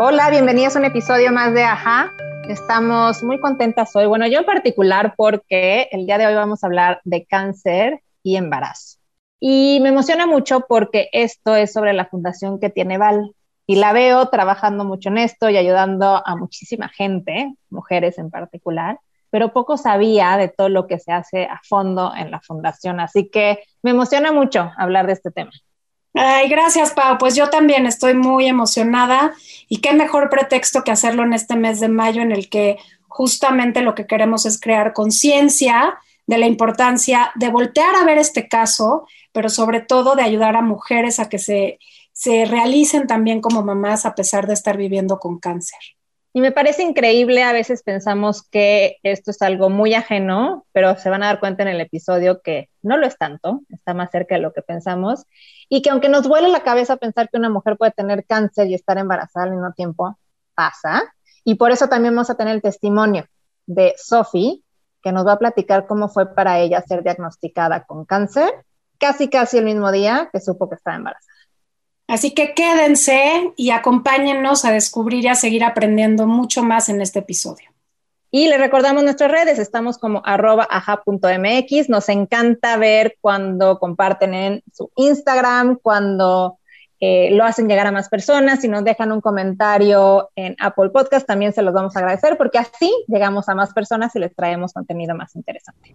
Hola, bienvenidos a un episodio más de Aja. Estamos muy contentas hoy. Bueno, yo en particular porque el día de hoy vamos a hablar de cáncer y embarazo. Y me emociona mucho porque esto es sobre la fundación que tiene Val. Y la veo trabajando mucho en esto y ayudando a muchísima gente, mujeres en particular, pero poco sabía de todo lo que se hace a fondo en la fundación. Así que me emociona mucho hablar de este tema. Ay, gracias, Pau. Pues yo también estoy muy emocionada y qué mejor pretexto que hacerlo en este mes de mayo en el que justamente lo que queremos es crear conciencia de la importancia de voltear a ver este caso, pero sobre todo de ayudar a mujeres a que se, se realicen también como mamás a pesar de estar viviendo con cáncer. Y me parece increíble, a veces pensamos que esto es algo muy ajeno, pero se van a dar cuenta en el episodio que no lo es tanto, está más cerca de lo que pensamos, y que aunque nos vuele la cabeza pensar que una mujer puede tener cáncer y estar embarazada al mismo tiempo, pasa. Y por eso también vamos a tener el testimonio de Sophie, que nos va a platicar cómo fue para ella ser diagnosticada con cáncer, casi casi el mismo día que supo que estaba embarazada. Así que quédense y acompáñennos a descubrir y a seguir aprendiendo mucho más en este episodio. Y les recordamos nuestras redes, estamos como arroba aja.mx. Nos encanta ver cuando comparten en su Instagram, cuando eh, lo hacen llegar a más personas. Si nos dejan un comentario en Apple Podcast, también se los vamos a agradecer porque así llegamos a más personas y les traemos contenido más interesante.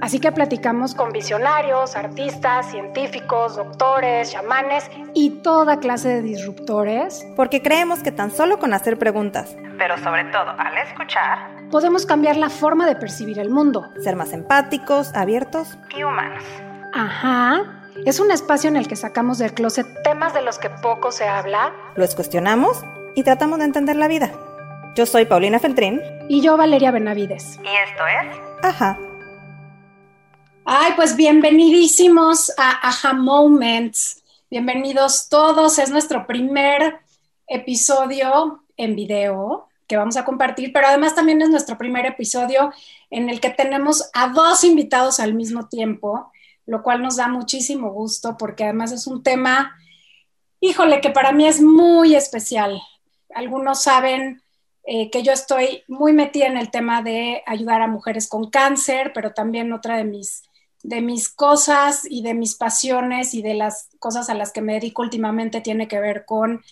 Así que platicamos con visionarios, artistas, científicos, doctores, chamanes y toda clase de disruptores. Porque creemos que tan solo con hacer preguntas, pero sobre todo al escuchar, podemos cambiar la forma de percibir el mundo. Ser más empáticos, abiertos y humanos. Ajá. Es un espacio en el que sacamos del closet temas de los que poco se habla. Los cuestionamos y tratamos de entender la vida. Yo soy Paulina Feltrín. Y yo Valeria Benavides. Y esto es... Ajá. Ay, pues bienvenidísimos a Aha Moments. Bienvenidos todos. Es nuestro primer episodio en video que vamos a compartir, pero además también es nuestro primer episodio en el que tenemos a dos invitados al mismo tiempo, lo cual nos da muchísimo gusto porque además es un tema, híjole, que para mí es muy especial. Algunos saben eh, que yo estoy muy metida en el tema de ayudar a mujeres con cáncer, pero también otra de mis de mis cosas y de mis pasiones y de las cosas a las que me dedico últimamente tiene que ver con,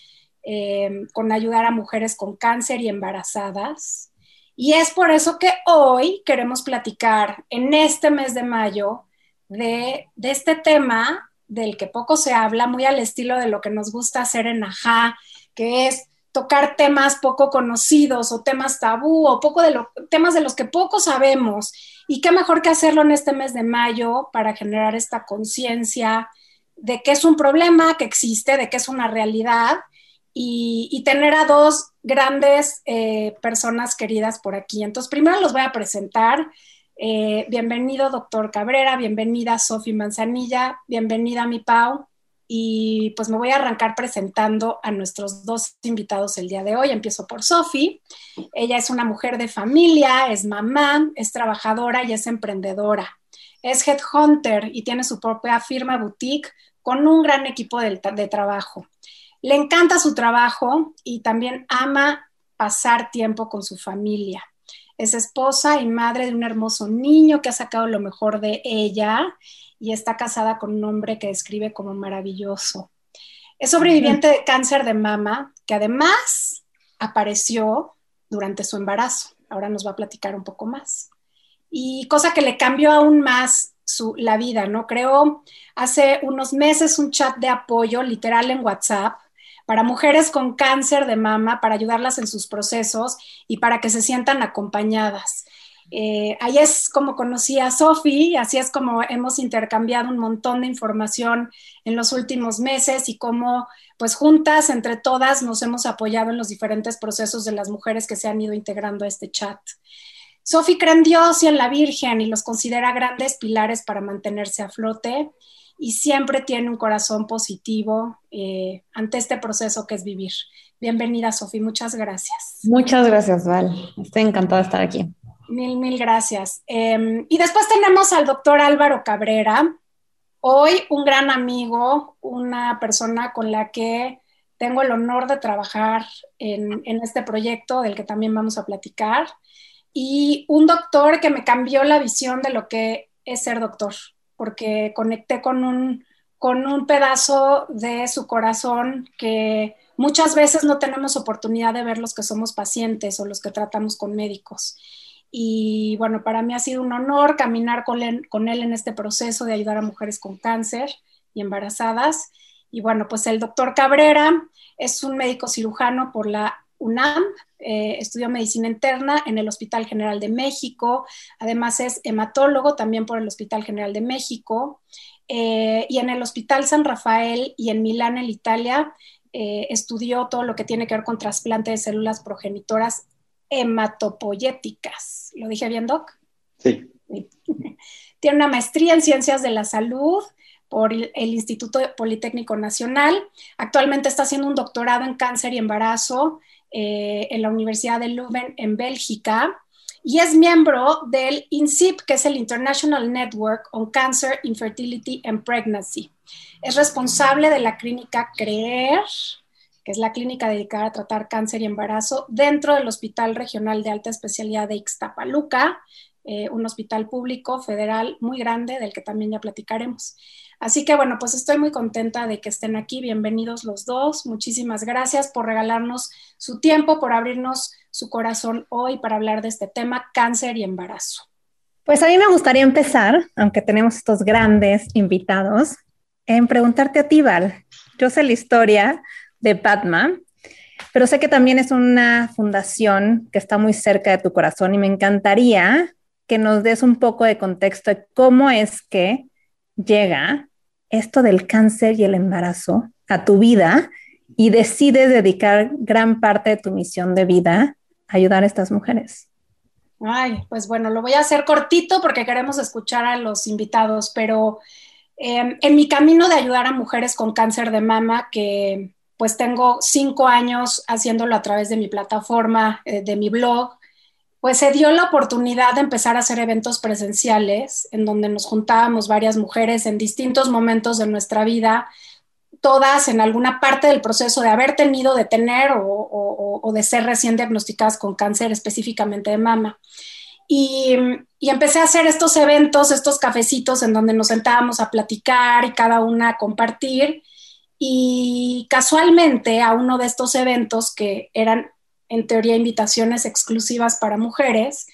eh, con ayudar a mujeres con cáncer y embarazadas. Y es por eso que hoy queremos platicar en este mes de mayo de, de este tema del que poco se habla, muy al estilo de lo que nos gusta hacer en Ajá, que es tocar temas poco conocidos o temas tabú o poco de lo, temas de los que poco sabemos. Y qué mejor que hacerlo en este mes de mayo para generar esta conciencia de que es un problema que existe, de que es una realidad y, tener a dos grandes eh, personas queridas por aquí. Entonces, primero los voy a presentar. Eh, bienvenido, doctor Cabrera, bienvenida, Sofi Manzanilla, bienvenida, mi Pau y pues me voy a arrancar presentando a nuestros dos invitados el día de hoy. Empiezo por Sofi. Ella es una mujer de familia, es mamá, es trabajadora y es emprendedora. Es headhunter y tiene su propia firma boutique con un gran equipo de, de trabajo. Le encanta su trabajo y también ama pasar tiempo con su familia. Es esposa y madre de un hermoso niño que ha sacado lo mejor de ella y está casada con un hombre que describe como maravilloso. Es sobreviviente de cáncer de mama, que además apareció durante su embarazo. Ahora nos va a platicar un poco más. Y cosa que le cambió aún más su, la vida, ¿no? Creó hace unos meses un chat de apoyo literal en WhatsApp para mujeres con cáncer de mama, para ayudarlas en sus procesos y para que se sientan acompañadas. Eh, ahí es como conocí a Sofi, así es como hemos intercambiado un montón de información en los últimos meses y cómo pues juntas, entre todas, nos hemos apoyado en los diferentes procesos de las mujeres que se han ido integrando a este chat. Sofi cree en Dios y en la Virgen y los considera grandes pilares para mantenerse a flote y siempre tiene un corazón positivo eh, ante este proceso que es vivir. Bienvenida, Sofi, muchas gracias. Muchas gracias, Val. Estoy encantada de estar aquí. Mil, mil gracias. Em, y después tenemos al doctor Álvaro Cabrera, hoy un gran amigo, una persona con la que tengo el honor de trabajar en, en este proyecto del que también vamos a platicar, y un doctor que me cambió la visión de lo que es ser doctor porque conecté con un, con un pedazo de su corazón que muchas veces no tenemos oportunidad de ver los que somos pacientes o los que tratamos con médicos. Y bueno, para mí ha sido un honor caminar con él, con él en este proceso de ayudar a mujeres con cáncer y embarazadas. Y bueno, pues el doctor Cabrera es un médico cirujano por la UNAM, eh, estudió medicina interna en el Hospital General de México, además es hematólogo también por el Hospital General de México, eh, y en el Hospital San Rafael y en Milán, en Italia, eh, estudió todo lo que tiene que ver con trasplante de células progenitoras hematopoyéticas. ¿Lo dije bien, Doc? Sí. Tiene una maestría en ciencias de la salud por el Instituto Politécnico Nacional. Actualmente está haciendo un doctorado en cáncer y embarazo eh, en la Universidad de Leuven en Bélgica y es miembro del INSIP, que es el International Network on Cancer, Infertility and Pregnancy. Es responsable de la clínica CREER, que es la clínica dedicada a tratar cáncer y embarazo dentro del Hospital Regional de Alta Especialidad de Ixtapaluca, eh, un hospital público federal muy grande del que también ya platicaremos. Así que bueno, pues estoy muy contenta de que estén aquí. Bienvenidos los dos. Muchísimas gracias por regalarnos su tiempo, por abrirnos su corazón hoy para hablar de este tema, cáncer y embarazo. Pues a mí me gustaría empezar, aunque tenemos estos grandes invitados, en preguntarte a ti, Val. Yo sé la historia de Padma, pero sé que también es una fundación que está muy cerca de tu corazón y me encantaría que nos des un poco de contexto de cómo es que llega esto del cáncer y el embarazo a tu vida y decides dedicar gran parte de tu misión de vida a ayudar a estas mujeres? Ay, pues bueno, lo voy a hacer cortito porque queremos escuchar a los invitados, pero em, en mi camino de ayudar a mujeres con cáncer de mama, que pues tengo cinco años haciéndolo a través de mi plataforma, eh, de mi blog, pues se dio la oportunidad de empezar a hacer eventos presenciales en donde nos juntábamos varias mujeres en distintos momentos de nuestra vida, todas en alguna parte del proceso de haber tenido, de tener o, de ser recién diagnosticadas con cáncer específicamente de mama. Y, empecé a hacer estos eventos, estos cafecitos en donde nos sentábamos a platicar y cada una a compartir. Y casualmente a uno de estos eventos que eran en teoría invitaciones exclusivas para mujeres,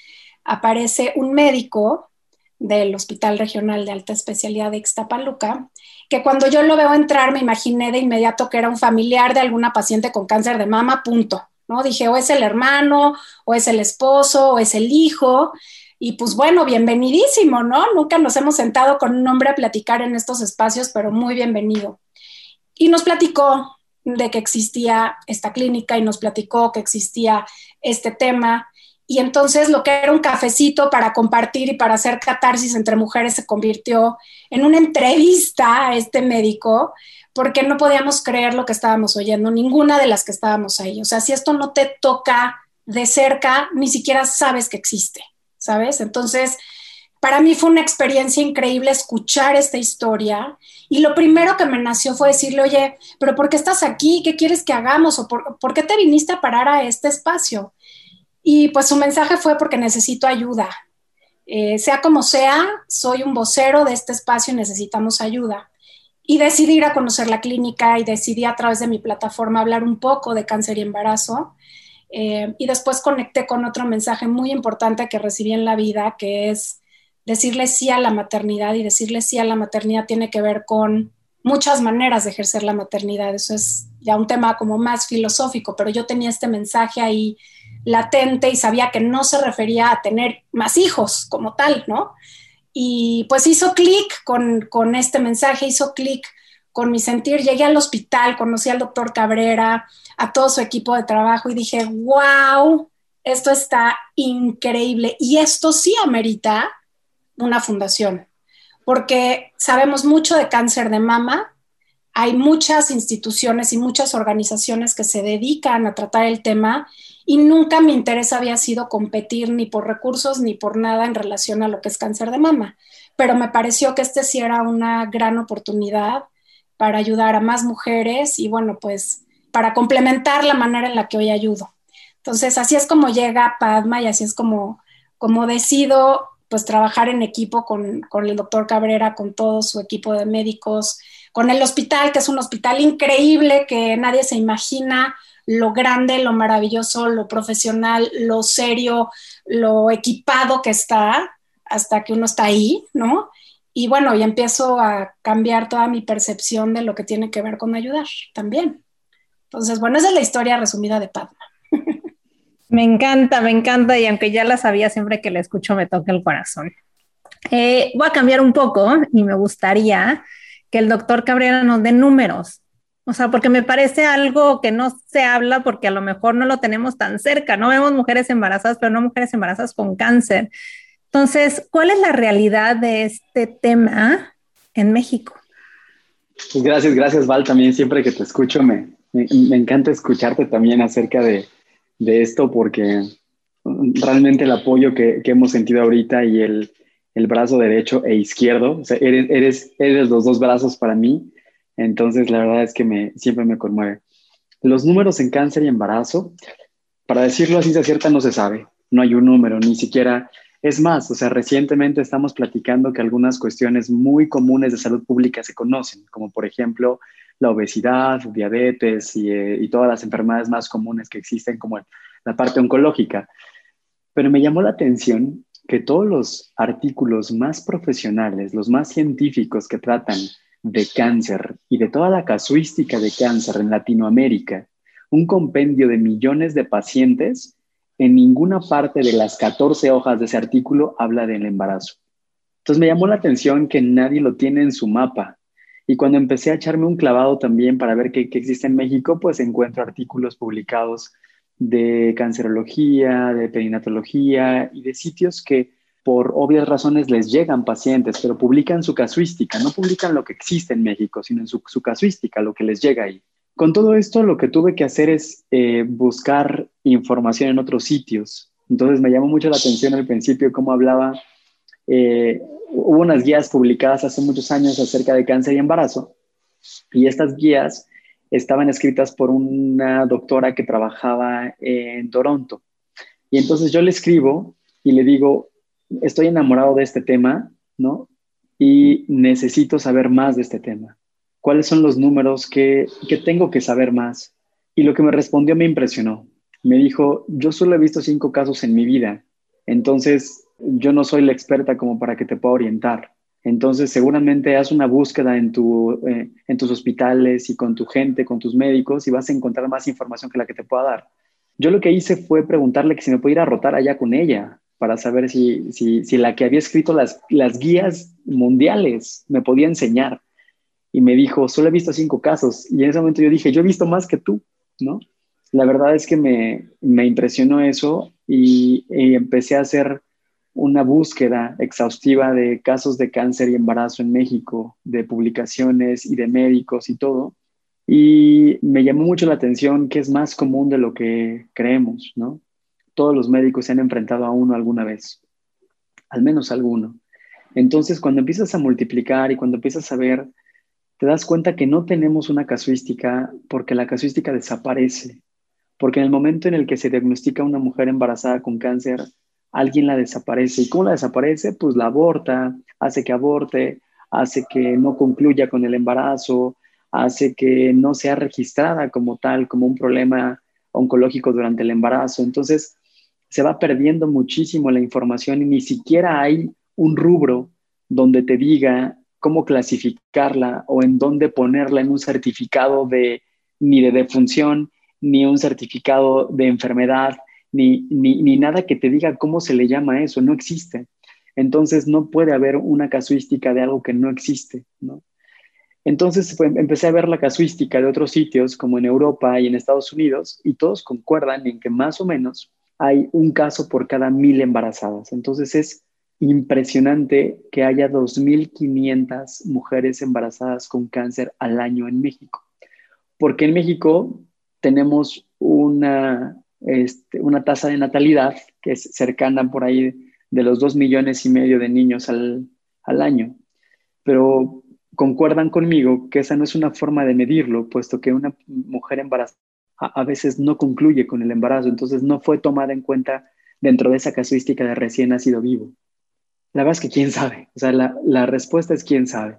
aparece un médico del Hospital Regional de Alta Especialidad de Ixtapaluca, que cuando yo lo veo entrar me imaginé de inmediato que era un familiar de alguna paciente con cáncer de mama, punto. ¿no? Dije, o es el hermano, o es el esposo, o es el hijo, y pues bueno, bienvenidísimo, ¿no? Nunca nos hemos sentado con un hombre a platicar en estos espacios, pero muy bienvenido. Y nos platicó de que existía esta clínica y nos platicó que existía este tema. Y entonces lo que era un cafecito para compartir y para hacer catarsis entre mujeres se convirtió en una entrevista a este médico porque no podíamos creer lo que estábamos oyendo, ninguna de las que estábamos ahí. O sea, si esto no te toca de cerca, ni siquiera sabes que existe, ¿sabes? Entonces, para mí fue una experiencia increíble escuchar esta historia y lo primero que me nació fue decirle, oye, pero ¿por qué estás aquí? ¿Qué quieres que hagamos? ¿O por, qué te viniste a parar a este espacio? Y pues su mensaje fue porque necesito ayuda. Eh, sea como sea, soy un vocero de este espacio y necesitamos ayuda. Y decidí ir a conocer la clínica y decidí a través de mi plataforma hablar un poco de cáncer y embarazo. Eh, y después conecté con otro mensaje muy importante que recibí en la vida, que es decirle sí a la maternidad y decirle sí a la maternidad tiene que ver con muchas maneras de ejercer la maternidad. Eso es ya un tema como más filosófico, pero yo tenía este mensaje ahí latente y sabía que no se refería a tener más hijos como tal, ¿no? Y pues hizo clic con, con este mensaje, hizo clic con mi sentir. Llegué al hospital, conocí al doctor Cabrera, a todo su equipo de trabajo y dije, wow, esto está increíble. Y esto sí amerita una fundación, porque sabemos mucho de cáncer de mama. Hay muchas instituciones y muchas organizaciones que se dedican a tratar el tema y nunca mi interés había sido competir ni por recursos ni por nada en relación a lo que es cáncer de mama. Pero me pareció que este sí era una gran oportunidad para ayudar a más mujeres y bueno, pues para complementar la manera en la que hoy ayudo. Entonces, así es como llega Padma y así es como, como decido pues trabajar en equipo con, con el doctor Cabrera, con todo su equipo de médicos, con el hospital, que es un hospital increíble que nadie se imagina lo grande, lo maravilloso, lo profesional, lo serio, lo equipado que está hasta que uno está ahí, ¿no? y bueno, y empiezo a cambiar toda mi percepción de lo que tiene que ver con ayudar también. Entonces, bueno, esa es la historia resumida de Padma. Me encanta, me encanta y aunque ya la sabía, siempre que la escucho me toca el corazón. Eh, voy a cambiar un poco y me gustaría que el doctor Cabrera nos dé números. O sea, porque me parece algo que no se habla porque a lo mejor no lo tenemos tan cerca. No vemos mujeres embarazadas, pero no mujeres embarazadas con cáncer. Entonces, ¿cuál es la realidad de este tema en México? Pues gracias, gracias Val. También siempre que te escucho me, me, encanta escucharte también acerca de, de, esto porque realmente el apoyo que, que hemos sentido ahorita y el, el, brazo derecho e izquierdo, eres, eres, eres, los dos brazos para mí, entonces la verdad es que me, siempre me conmueve. Los números en cáncer y embarazo, para decirlo así de cierta, no se sabe, no hay un número, ni siquiera. Es más, o sea, recientemente estamos platicando que algunas cuestiones muy comunes de salud pública se conocen, como por ejemplo la obesidad, diabetes eh, y, todas las enfermedades más comunes que existen, como la parte oncológica. Pero me llamó la atención que todos los artículos más profesionales, los más científicos que tratan de cáncer y de toda la casuística de cáncer en Latinoamérica, un compendio de millones de pacientes, en ninguna parte de las 14 hojas de ese artículo habla del embarazo. Entonces me llamó la atención que nadie lo tiene en su mapa. Y cuando empecé a echarme un clavado también para ver qué, existe en México, pues encuentro artículos publicados de cancerología, de perinatología y de sitios que por obvias razones les llegan pacientes, pero publican su casuística, no publican lo que existe en México, sino en su, su casuística, lo que les llega ahí. Con todo esto, lo que tuve que hacer es eh, buscar información en otros sitios. Entonces me llamó mucho la atención al principio cómo hablaba. Eh, hubo unas guías publicadas hace muchos años acerca de cáncer y embarazo. Y estas guías estaban escritas por una doctora que trabajaba en Toronto. Y entonces yo le escribo y le digo, estoy enamorado de este tema, ¿no? Y necesito saber más de este tema cuáles son los números que, tengo que saber más. Y lo que me respondió me impresionó. Me dijo, yo solo he visto cinco casos en mi vida, entonces yo no soy la experta como para que te pueda orientar. Entonces seguramente haz una búsqueda en, tu, eh, en tus hospitales y con tu gente, con tus médicos y vas a encontrar más información que la que te pueda dar. Yo lo que hice fue preguntarle que si me podía ir a rotar allá con ella para saber si, si, la que había escrito las, las guías mundiales me podía enseñar y me dijo, solo he visto cinco casos. Y en ese momento yo dije, yo he visto más que tú, ¿no? La verdad es que me, me impresionó eso y, empecé a hacer una búsqueda exhaustiva de casos de cáncer y embarazo en México, de publicaciones y de médicos y todo. Y me llamó mucho la atención que es más común de lo que creemos, ¿no? Todos los médicos se han enfrentado a uno alguna vez, al menos alguno. Entonces, cuando empiezas a multiplicar y cuando empiezas a ver te das cuenta que no tenemos una casuística porque la casuística desaparece, porque en el momento en el que se diagnostica una mujer embarazada con cáncer, alguien la desaparece. ¿Y cómo la desaparece? Pues la aborta, hace que aborte, hace que no concluya con el embarazo, hace que no sea registrada como tal, como un problema oncológico durante el embarazo. Entonces, se va perdiendo muchísimo la información y ni siquiera hay un rubro donde te diga cómo clasificarla o en dónde ponerla en un certificado de ni de defunción, ni un certificado de enfermedad, ni, ni, ni nada que te diga cómo se le llama eso, no existe. Entonces no puede haber una casuística de algo que no existe, ¿no? Entonces empecé a ver la casuística de otros sitios, como en Europa y en Estados Unidos, y todos concuerdan en que más o menos hay un caso por cada mil embarazadas. Entonces es impresionante que haya 2.500 mujeres embarazadas con cáncer al año en México. Porque en México tenemos una, este, una tasa de natalidad que es cercana por ahí de los 2 millones y medio de niños al, al año. Pero concuerdan conmigo que esa no es una forma de medirlo, puesto que una mujer embarazada a, veces no concluye con el embarazo, entonces no fue tomada en cuenta dentro de esa casuística de recién nacido vivo. La verdad es que quién sabe, o sea, la, la respuesta es quién sabe.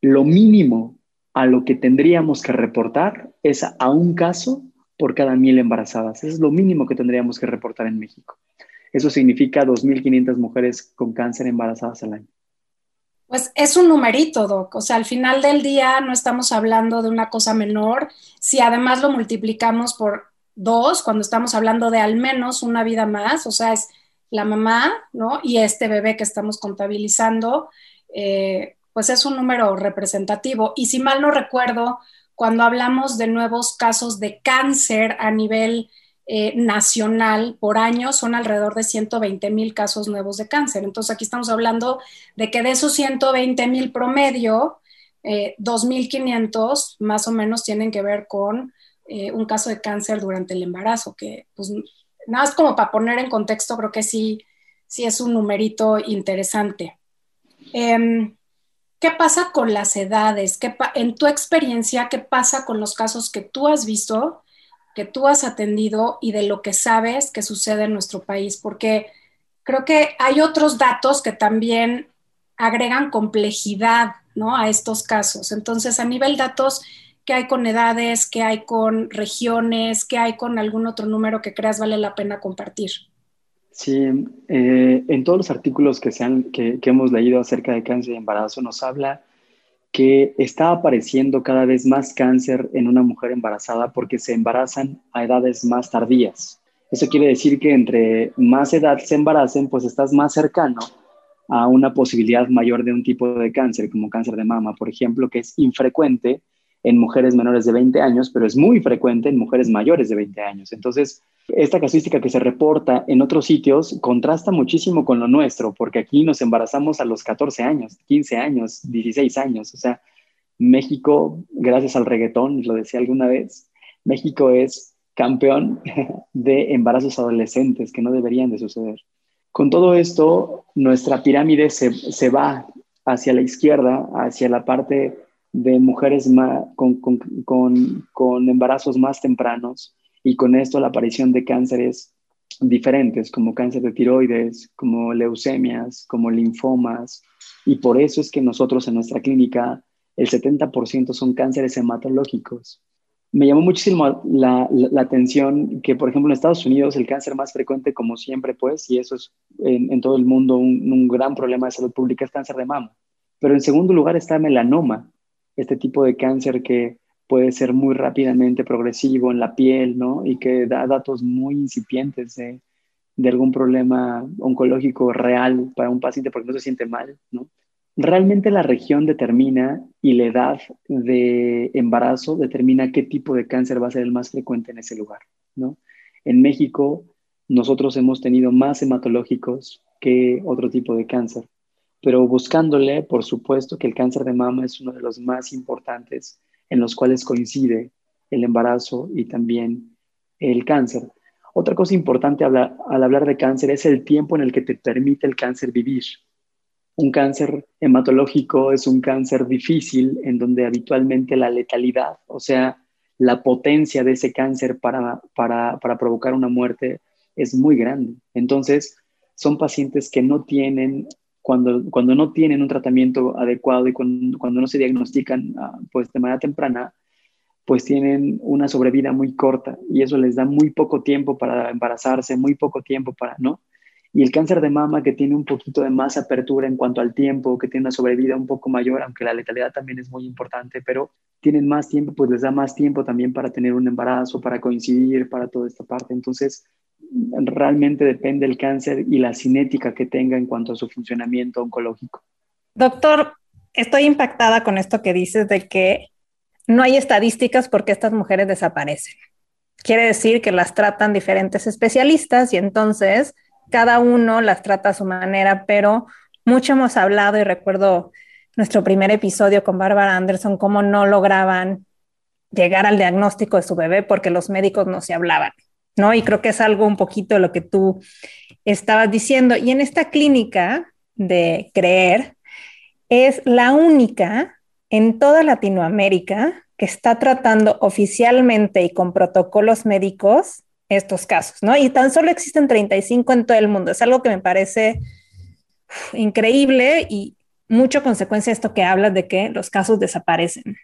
Lo mínimo a lo que tendríamos que reportar es a un caso por cada mil embarazadas. Eso es lo mínimo que tendríamos que reportar en México. Eso significa 2.500 mujeres con cáncer embarazadas al año. Pues es un numerito, Doc. O sea, al final del día no estamos hablando de una cosa menor. Si además lo multiplicamos por dos, cuando estamos hablando de al menos una vida más, o sea, es la mamá, ¿no? Y este bebé que estamos contabilizando, eh, pues es un número representativo. Y si mal no recuerdo, cuando hablamos de nuevos casos de cáncer a nivel eh, nacional por año son alrededor de 120 mil casos nuevos de cáncer. Entonces aquí estamos hablando de que de esos 120 mil promedio, eh, 2.500 más o menos tienen que ver con eh, un caso de cáncer durante el embarazo, que pues nada más como para poner en contexto, creo que sí, sí es un numerito interesante. Em, ¿Qué pasa con las edades? ¿Qué en tu experiencia, ¿qué pasa con los casos que tú has visto? que tú has atendido y de lo que sabes que sucede en nuestro país, porque creo que hay otros datos que también agregan complejidad ¿no? a estos casos. Entonces, a nivel datos, ¿qué hay con edades? ¿Qué hay con regiones? ¿Qué hay con algún otro número que creas vale la pena compartir? Sí, eh, en todos los artículos que, se que, hemos leído acerca de cáncer y embarazo nos habla que está apareciendo cada vez más cáncer en una mujer embarazada porque se embarazan a edades más tardías. Eso quiere decir que entre más edad se embaracen, pues estás más cercano a una posibilidad mayor de un tipo de cáncer, como cáncer de mama, por ejemplo, que es infrecuente en mujeres menores de 20 años, pero es muy frecuente en mujeres mayores de 20 años. Entonces, esta casuística que se reporta en otros sitios contrasta muchísimo con lo nuestro, porque aquí nos embarazamos a los 14 años, 15 años, 16 años. O sea, México, gracias al reggaetón, lo decía alguna vez, México es campeón de embarazos adolescentes que no deberían de suceder. Con todo esto, nuestra pirámide se, se va hacia la izquierda, hacia la parte de mujeres con, con, con, con embarazos más tempranos, y con esto la aparición de cánceres diferentes, como cáncer de tiroides, como leucemias, como linfomas, y por eso es que nosotros en nuestra clínica el 70% son cánceres hematológicos. Me llamó muchísimo la, atención que, por ejemplo, en Estados Unidos el cáncer más frecuente, como siempre, pues, y eso es en, todo el mundo un, un, gran problema de salud pública, es cáncer de mama. Pero en segundo lugar está melanoma, este tipo de cáncer que puede ser muy rápidamente progresivo en la piel, ¿no? Y que da datos muy incipientes de, de algún problema oncológico real para un paciente porque no se siente mal, ¿no? Realmente la región determina y la edad de embarazo determina qué tipo de cáncer va a ser el más frecuente en ese lugar, ¿no? En México, nosotros hemos tenido más hematológicos que otro tipo de cáncer, pero buscándole, por supuesto que el cáncer de mama es uno de los más importantes en los cuales coincide el embarazo y también el cáncer. Otra cosa importante al hablar de cáncer es el tiempo en el que te permite el cáncer vivir. Un cáncer hematológico es un cáncer difícil en donde habitualmente la letalidad, o sea, la potencia de ese cáncer para, para, provocar una muerte es muy grande. Entonces, son pacientes que no tienen cuando, cuando no tienen un tratamiento adecuado y cuando, cuando no se diagnostican ah, pues de manera temprana, pues tienen una sobrevida muy corta y eso les da muy poco tiempo para embarazarse, muy poco tiempo para, ¿no? Y el cáncer de mama que tiene un poquito de más apertura en cuanto al tiempo, que tiene una sobrevida un poco mayor, aunque la letalidad también es muy importante, pero tienen más tiempo, pues les da más tiempo también para tener un embarazo, para coincidir, para toda esta parte. Entonces, realmente depende el cáncer y la cinética que tenga en cuanto a su funcionamiento oncológico. Doctor, estoy impactada con esto que dices de que no hay estadísticas porque estas mujeres desaparecen. Quiere decir que las tratan diferentes especialistas y entonces cada uno las trata a su manera, pero mucho hemos hablado y recuerdo nuestro primer episodio con Bárbara Anderson, cómo no lograban llegar al diagnóstico de su bebé porque los médicos no se hablaban, ¿no? Y creo que es algo un poquito lo que tú estabas diciendo. Y en esta clínica de creer, es la única en toda Latinoamérica que está tratando oficialmente y con protocolos médicos estos casos, ¿no? Y tan solo existen 35 en todo el mundo. Es algo que me parece increíble y mucho consecuencia esto que hablas de que los casos desaparecen.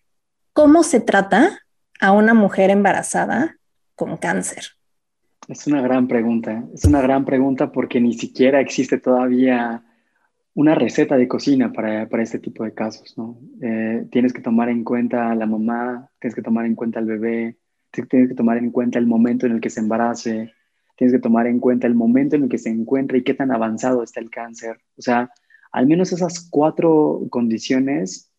¿Cómo se trata a una mujer embarazada con cáncer? Es una gran pregunta. Es una gran pregunta porque ni siquiera existe todavía una receta de cocina para, para este tipo de casos. Eh, tienes que tomar en cuenta a la mamá, tienes que tomar en cuenta al bebé, tienes que tomar en cuenta el momento en el que se embarace, tienes que tomar en cuenta el momento en el que se encuentra y qué tan avanzado está el cáncer. O sea, al menos esas cuatro condiciones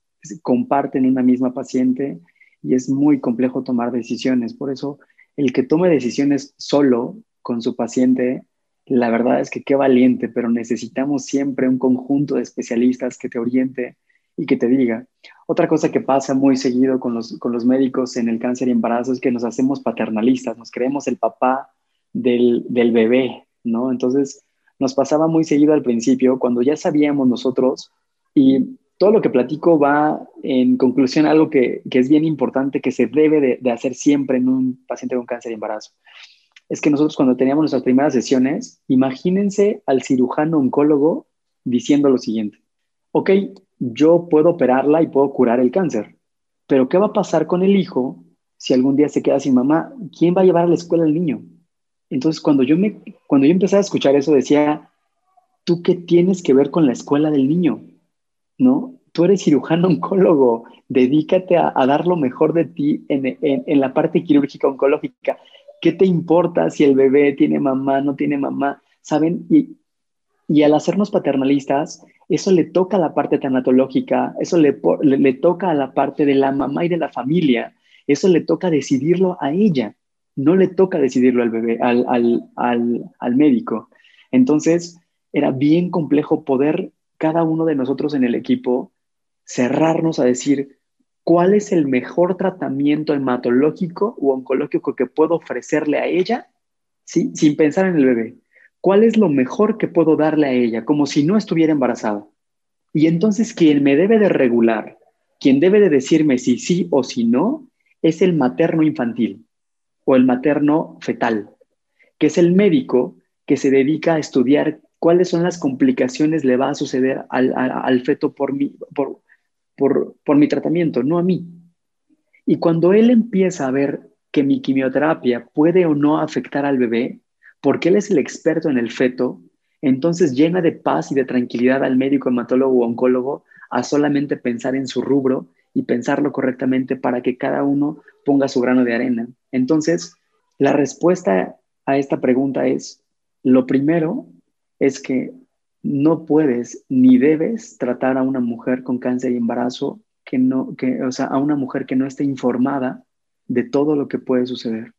comparten una misma paciente y es muy complejo tomar decisiones. Por eso, el que tome decisiones solo con su paciente la verdad es que qué valiente, pero necesitamos siempre un conjunto de especialistas que te oriente y que te diga. Otra cosa que pasa muy seguido con los, con los médicos en el cáncer y embarazo es que nos hacemos paternalistas, nos creemos el papá del, del bebé, ¿no? Entonces, nos pasaba muy seguido al principio, cuando ya sabíamos nosotros, y todo lo que platico va en conclusión a algo que, que, es bien importante, que se debe de, de hacer siempre en un paciente con cáncer y embarazo es que nosotros cuando teníamos nuestras primeras sesiones, imagínense al cirujano oncólogo diciendo lo siguiente, ok, yo puedo operarla y puedo curar el cáncer, pero ¿qué va a pasar con el hijo si algún día se queda sin mamá? ¿Quién va a llevar a la escuela al niño? Entonces, cuando yo, me, cuando yo empecé a escuchar eso, decía, ¿tú qué tienes que ver con la escuela del niño? ¿No? Tú eres cirujano oncólogo, dedícate a, dar lo mejor de ti en, en la parte quirúrgica oncológica. ¿Qué te importa si el bebé tiene mamá, no tiene mamá? ¿Saben? Y, y al hacernos paternalistas, eso le toca a la parte tanatológica, eso le, le, toca a la parte de la mamá y de la familia, eso le toca decidirlo a ella, no le toca decidirlo al bebé, al, al, al, al médico. Entonces, era bien complejo poder cada uno de nosotros en el equipo cerrarnos a decir, cuál es el mejor tratamiento hematológico o oncológico que puedo ofrecerle a ella sin pensar en el bebé. ¿Cuál es lo mejor que puedo darle a ella como si no estuviera embarazada? Y entonces quien me debe de regular, quien debe de decirme si sí o si no, es el materno infantil o el materno fetal, que es el médico que se dedica a estudiar cuáles son las complicaciones le va a suceder al, al, feto por, mi, por, por, mi tratamiento, no a mí. Y cuando él empieza a ver que mi quimioterapia puede o no afectar al bebé, porque él es el experto en el feto, entonces llena de paz y de tranquilidad al médico hematólogo o oncólogo a solamente pensar en su rubro y pensarlo correctamente para que cada uno ponga su grano de arena. Entonces, la respuesta a esta pregunta es, lo primero es que no puedes ni debes tratar a una mujer con cáncer y embarazo que no, que, o sea, a una mujer que no esté informada de todo lo que puede suceder.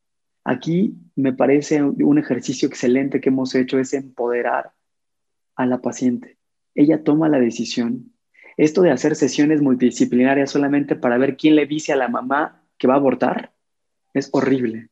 Aquí me parece un ejercicio excelente que hemos hecho es empoderar a la paciente. Ella toma la decisión. Esto de hacer sesiones multidisciplinarias solamente para ver quién le dice a la mamá que va a abortar es horrible.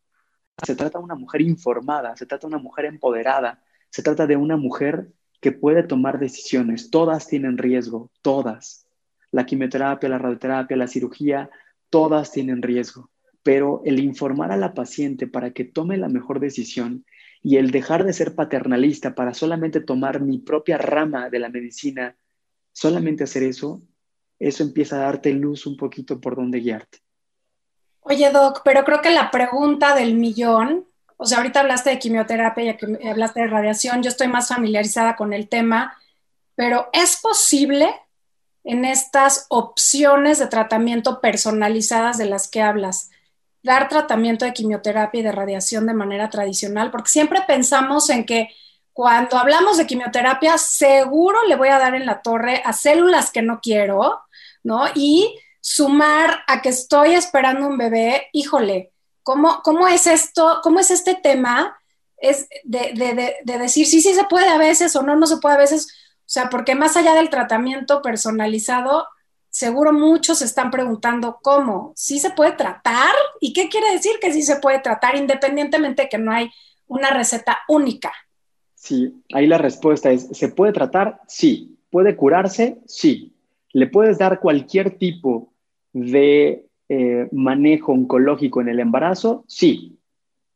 Se trata de una mujer informada, se trata de una mujer empoderada, se trata de una mujer que puede tomar decisiones. Todas tienen riesgo, todas. La quimioterapia, la radioterapia, la cirugía, todas tienen riesgo. Pero el informar a la paciente para que tome la mejor decisión y el dejar de ser paternalista para solamente tomar mi propia rama de la medicina, solamente hacer eso, eso empieza a darte luz un poquito por dónde guiarte. Oye, Doc, pero creo que la pregunta del millón o sea, ahorita hablaste de quimioterapia y hablaste de radiación, yo estoy más familiarizada con el tema, pero ¿es posible en estas opciones de tratamiento personalizadas de las que hablas dar tratamiento de quimioterapia y de radiación de manera tradicional, porque siempre pensamos en que cuando hablamos de quimioterapia, seguro le voy a dar en la torre a células que no quiero, ¿no? Y sumar a que estoy esperando un bebé, híjole, ¿cómo, cómo es esto? ¿Cómo es este tema? Es de, de, de, decir sí, sí se puede a veces o no, no se puede a veces. O sea, porque más allá del tratamiento personalizado, seguro muchos están preguntando cómo, ¿sí se puede tratar? ¿Y qué quiere decir que sí se puede tratar independientemente de que no hay una receta única? Sí, ahí la respuesta es, ¿se puede tratar? Sí. ¿Puede curarse? Sí. ¿Le puedes dar cualquier tipo de eh, manejo oncológico en el embarazo? Sí.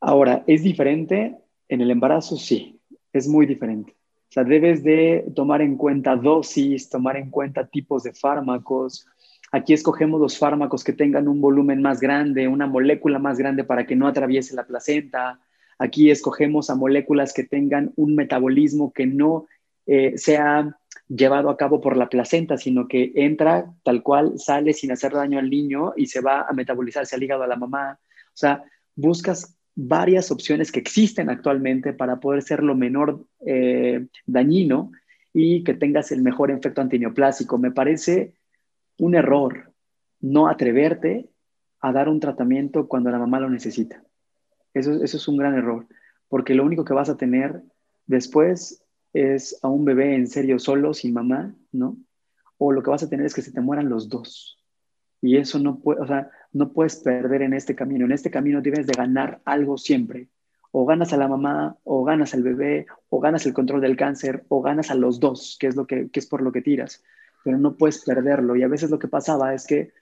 Ahora, ¿es diferente en el embarazo? Sí, es muy diferente. O sea, debes de tomar en cuenta dosis, tomar en cuenta tipos de fármacos. Aquí escogemos los fármacos que tengan un volumen más grande, una molécula más grande para que no atraviese la placenta. Aquí escogemos a moléculas que tengan un metabolismo que no eh, sea llevado a cabo por la placenta, sino que entra tal cual, sale sin hacer daño al niño y se va a metabolizarse al hígado a la mamá. O sea, buscas varias opciones que existen actualmente para poder ser lo menor eh, dañino y que tengas el mejor efecto antineoplásico. Me parece un error no atreverte a dar un tratamiento cuando la mamá lo necesita. Eso, eso es un gran error, porque lo único que vas a tener después es a un bebé en serio solo, sin mamá, ¿no? O lo que vas a tener es que se te mueran los dos. Y eso no puede, o sea, no puedes perder en este camino. En este camino debes de ganar algo siempre. O ganas a la mamá, o ganas al bebé, o ganas el control del cáncer, o ganas a los dos, que es, lo que, que es por lo que tiras. Pero no puedes perderlo. Y a veces lo que pasaba es que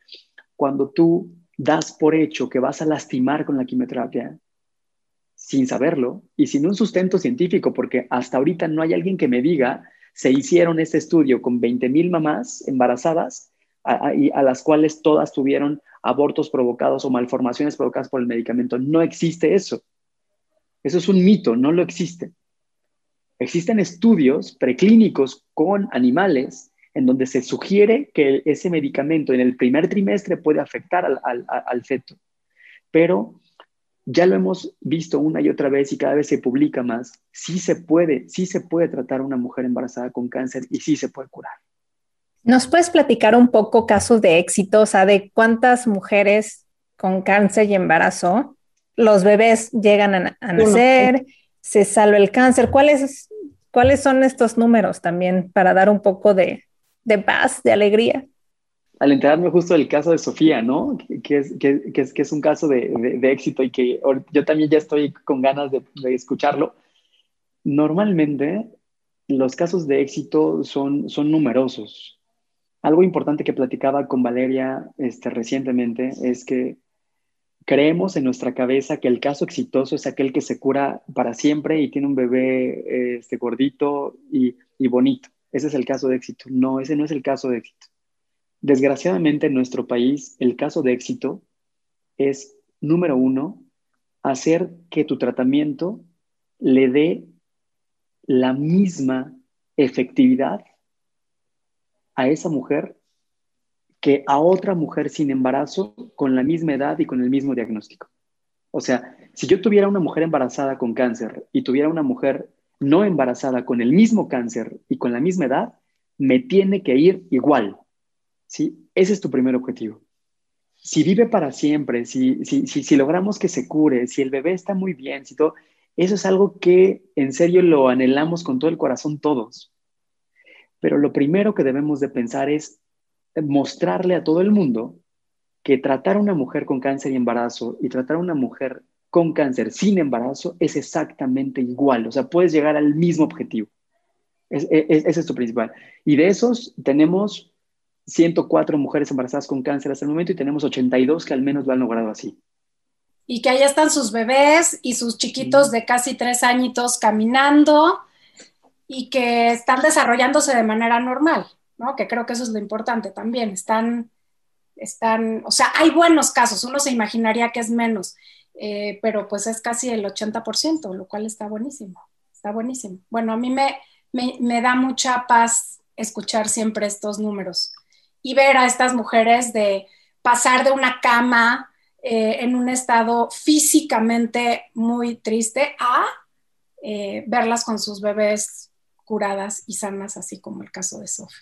cuando tú das por hecho que vas a lastimar con la quimioterapia, sin saberlo y sin un sustento científico, porque hasta ahorita no hay alguien que me diga, se hicieron este estudio con 20 mil mamás embarazadas a, a, las cuales todas tuvieron abortos provocados o malformaciones provocadas por el medicamento. No existe eso. Eso es un mito, no lo existe. Existen estudios preclínicos con animales en donde se sugiere que ese medicamento en el primer trimestre puede afectar al, al, al feto. Pero ya lo hemos visto una y otra vez y cada vez se publica más. Sí se puede, sí se puede tratar a una mujer embarazada con cáncer y sí se puede curar. ¿Nos puedes platicar un poco casos de éxito, o sea, de cuántas mujeres con cáncer y embarazo, los bebés llegan a, a nacer, se salva el cáncer? ¿Cuáles, ¿Cuáles son estos números también para dar un poco de, de paz, de alegría? Al enterarme justo del caso de Sofía, ¿no? Que es, que, es, que es un caso de, de, de, éxito y que yo también ya estoy con ganas de, de escucharlo. Normalmente los casos de éxito son, son numerosos, algo importante que platicaba con Valeria este, recientemente es que creemos en nuestra cabeza que el caso exitoso es aquel que se cura para siempre y tiene un bebé este, gordito y, y bonito. Ese es el caso de éxito. No, ese no es el caso de éxito. Desgraciadamente en nuestro país, el caso de éxito es, número uno, hacer que tu tratamiento le dé la misma efectividad a esa mujer que a otra mujer sin embarazo con la misma edad y con el mismo diagnóstico. O sea, si yo tuviera una mujer embarazada con cáncer y tuviera una mujer no embarazada con el mismo cáncer y con la misma edad, me tiene que ir igual. ¿Sí? Ese es tu primer objetivo. Si vive para siempre, si, si, si, si logramos que se cure, si el bebé está muy bien, si todo, eso es algo que en serio lo anhelamos con todo el corazón todos. Pero lo primero que debemos de pensar es mostrarle a todo el mundo que tratar a una mujer con cáncer y embarazo y tratar a una mujer con cáncer sin embarazo es exactamente igual. O sea, puedes llegar al mismo objetivo. Es, es, ese es tu principal. Y de esos tenemos 104 mujeres embarazadas con cáncer hasta el momento y tenemos 82 que al menos lo han logrado así. Y que ahí están sus bebés y sus chiquitos de casi tres añitos caminando y que están desarrollándose de manera normal, ¿no? Que creo que eso es lo importante también. Están, están, o sea, hay buenos casos, uno se imaginaría que es menos, eh, pero pues es casi el 80%, lo cual está buenísimo, está buenísimo. Bueno, a mí me, me, me da mucha paz escuchar siempre estos números y ver a estas mujeres de pasar de una cama eh, en un estado físicamente muy triste a eh, verlas con sus bebés curadas y sanas, así como el caso de Sophie.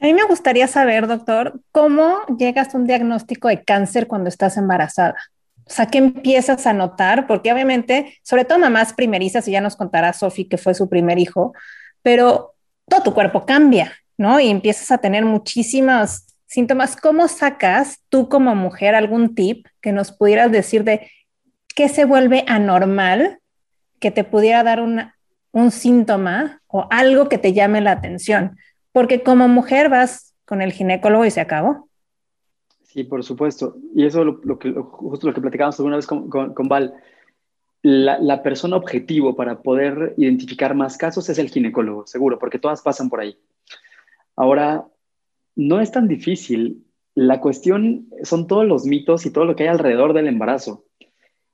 A mí me gustaría saber, doctor, cómo llegas a un diagnóstico de cáncer cuando estás embarazada. O sea, ¿qué empiezas a notar? Porque obviamente, sobre todo mamás primerizas, y ya nos contará Sofi que fue su primer hijo, pero todo tu cuerpo cambia, ¿no? Y empiezas a tener muchísimos síntomas. ¿Cómo sacas tú como mujer algún tip que nos pudieras decir de qué se vuelve anormal que te pudiera dar un síntoma o algo que te llame la atención? Porque como mujer vas con el ginecólogo y se acabó. Sí, por supuesto. Y eso lo, lo que, justo lo que platicábamos alguna vez con, con, Val. La, la, persona objetivo para poder identificar más casos es el ginecólogo, seguro, porque todas pasan por ahí. Ahora, no es tan difícil. La cuestión son todos los mitos y todo lo que hay alrededor del embarazo.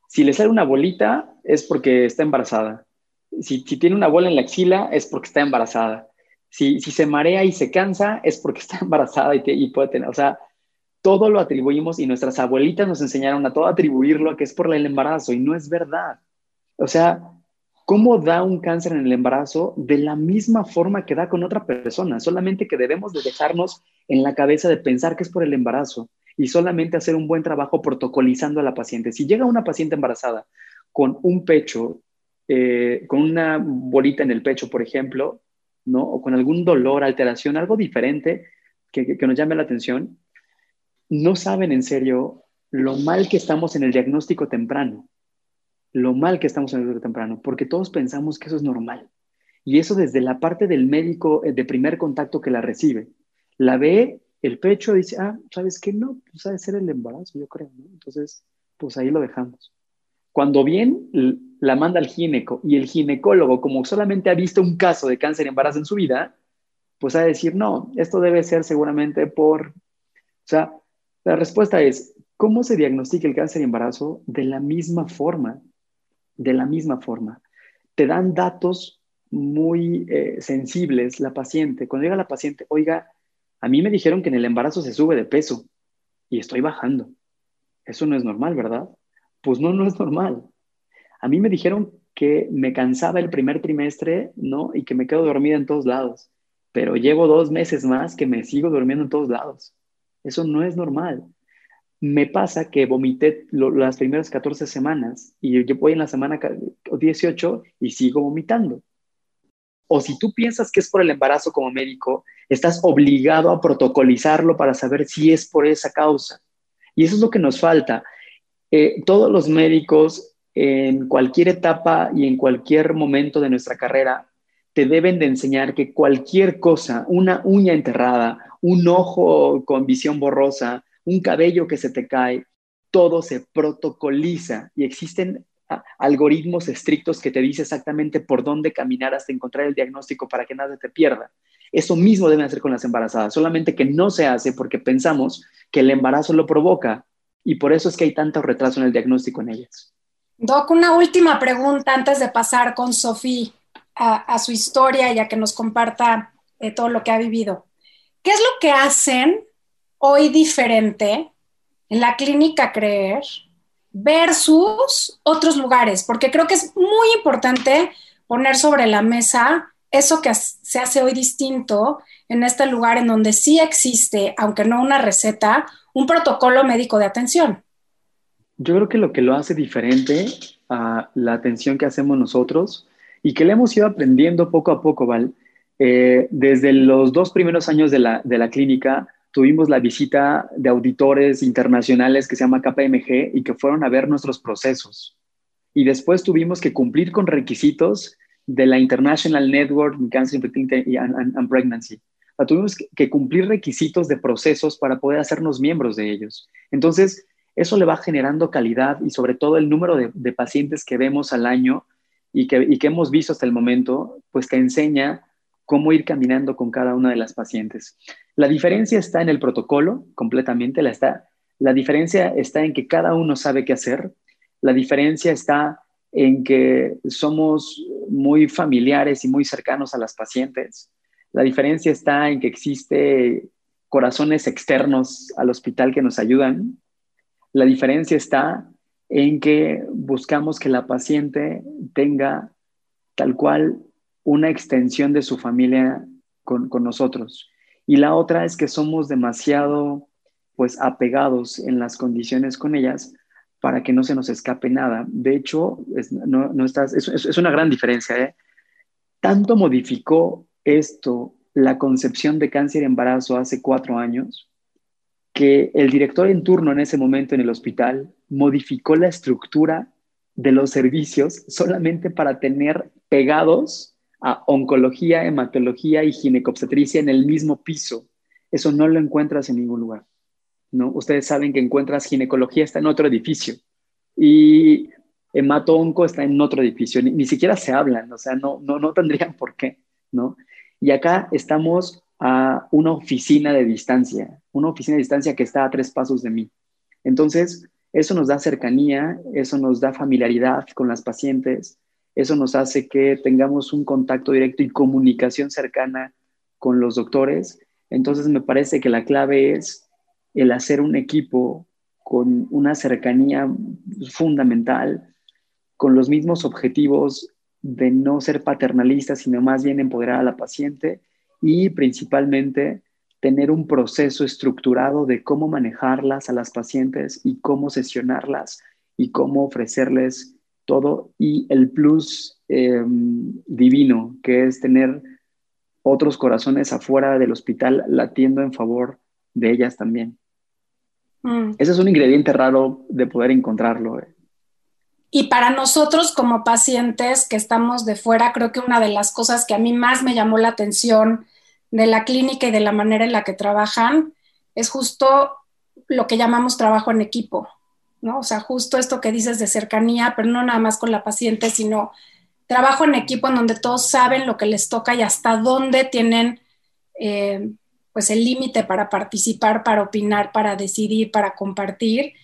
Si le sale una bolita es porque está embarazada. Si, si tiene una bola en la axila es porque está embarazada. Si, si se marea y se cansa es porque está embarazada y, y puede tener, o sea, todo lo atribuimos y nuestras abuelitas nos enseñaron a todo atribuirlo a que es por el embarazo y no es verdad. O sea, ¿cómo da un cáncer en el embarazo? De la misma forma que da con otra persona, solamente que debemos de dejarnos en la cabeza de pensar que es por el embarazo y solamente hacer un buen trabajo protocolizando a la paciente. Si llega una paciente embarazada con un pecho, eh, con una bolita en el pecho, por ejemplo, ¿no? O con algún dolor, alteración, algo diferente que, que nos llame la atención, no saben en serio lo mal que estamos en el diagnóstico temprano, lo mal que estamos en el diagnóstico temprano, porque todos pensamos que eso es normal. Y eso desde la parte del médico eh, de primer contacto que la recibe. La ve el pecho dice, ah, ¿sabes qué? No, pues ha de ser el embarazo, yo creo. Entonces, pues ahí lo dejamos. Cuando bien la manda al gineco y el ginecólogo, como solamente ha visto un caso de cáncer de embarazo en su vida, pues ha de decir, no, esto debe ser seguramente por, o sea, la respuesta es, ¿cómo se diagnostica el cáncer de embarazo? De la misma forma, de la misma forma. Te dan datos muy eh, sensibles la paciente. Cuando llega la paciente, oiga, a mí me dijeron que en el embarazo se sube de peso y estoy bajando. Eso no es normal, ¿verdad? Pues no, no es normal. A mí me dijeron que me cansaba el primer trimestre, ¿no? Y que me quedo dormida en todos lados. Pero llevo dos meses más que me sigo durmiendo en todos lados. Eso no es normal. Me pasa que vomité las primeras 14 semanas y yo voy en la semana 18 y sigo vomitando. O si tú piensas que es por el embarazo como médico, estás obligado a protocolizarlo para saber si es por esa causa. Y eso es lo que nos falta. Eh, todos los médicos en cualquier etapa y en cualquier momento de nuestra carrera te deben de enseñar que cualquier cosa, una uña enterrada, un ojo con visión borrosa, un cabello que se te cae, todo se protocoliza y existen ah, algoritmos estrictos que te dicen exactamente por dónde caminar hasta encontrar el diagnóstico para que nada te pierda. Eso mismo deben hacer con las embarazadas, solamente que no se hace porque pensamos que el embarazo lo provoca y por eso es que hay tanto retraso en el diagnóstico en ellas. Doc, una última pregunta antes de pasar con Sofía a, su historia y a que nos comparta eh, todo lo que ha vivido. ¿Qué es lo que hacen hoy diferente en la clínica Creer versus otros lugares? Porque creo que es muy importante poner sobre la mesa eso que se hace hoy distinto en este lugar en donde sí existe, aunque no una receta, un protocolo médico de atención. Yo creo que lo que lo hace diferente a la atención que hacemos nosotros y que le hemos ido aprendiendo poco a poco, Val, eh, desde los dos primeros años de la, de la clínica, tuvimos la visita de auditores internacionales que se llama KPMG y que fueron a ver nuestros procesos. Y después tuvimos que cumplir con requisitos de la International Network in Cancer Infertility and, Pregnancy. tuvimos que cumplir requisitos de procesos para poder hacernos miembros de ellos. Entonces, eso le va generando calidad y sobre todo el número de, de pacientes que vemos al año y que, y que hemos visto hasta el momento, pues te enseña cómo ir caminando con cada una de las pacientes. La diferencia está en el protocolo, completamente, la, está, la diferencia está en que cada uno sabe qué hacer, la diferencia está en que somos muy familiares y muy cercanos a las pacientes, la diferencia está en que existe corazones externos al hospital que nos ayudan, La diferencia está en que buscamos que la paciente tenga tal cual una extensión de su familia con, con nosotros. Y la otra es que somos demasiado pues apegados en las condiciones con ellas para que no se nos escape nada. De hecho, es, no, no estás, es, es, una gran diferencia. ¿eh? Tanto modificó esto la concepción de cáncer y embarazo hace cuatro años que el director en turno en ese momento en el hospital modificó la estructura de los servicios solamente para tener pegados a oncología, hematología y ginecobstetricia en el mismo piso. Eso no lo encuentras en ningún lugar. ¿no? Ustedes saben que encuentras ginecología está en otro edificio y hemato-onco está en otro edificio. Ni, ni, siquiera se hablan, o sea, no, no, no tendrían por qué, ¿no? Y acá estamos a una oficina de distancia, una oficina de distancia que está a tres pasos de mí. Entonces, eso nos da cercanía, eso nos da familiaridad con las pacientes, eso nos hace que tengamos un contacto directo y comunicación cercana con los doctores. Entonces, me parece que la clave es el hacer un equipo con una cercanía fundamental, con los mismos objetivos de no ser paternalistas, sino más bien empoderar a la paciente y principalmente tener un proceso estructurado de cómo manejarlas a las pacientes y cómo sesionarlas y cómo ofrecerles todo y el plus eh, divino que es tener otros corazones afuera del hospital latiendo en favor de ellas también. Mm. Ese es un ingrediente raro de poder encontrarlo. Eh. Y para nosotros como pacientes que estamos de fuera, creo que una de las cosas que a mí más me llamó la atención de la clínica y de la manera en la que trabajan es justo lo que llamamos trabajo en equipo, ¿no? O sea, justo esto que dices de cercanía, pero no nada más con la paciente, sino trabajo en equipo en donde todos saben lo que les toca y hasta dónde tienen eh, pues el límite para participar, para opinar, para decidir, para compartir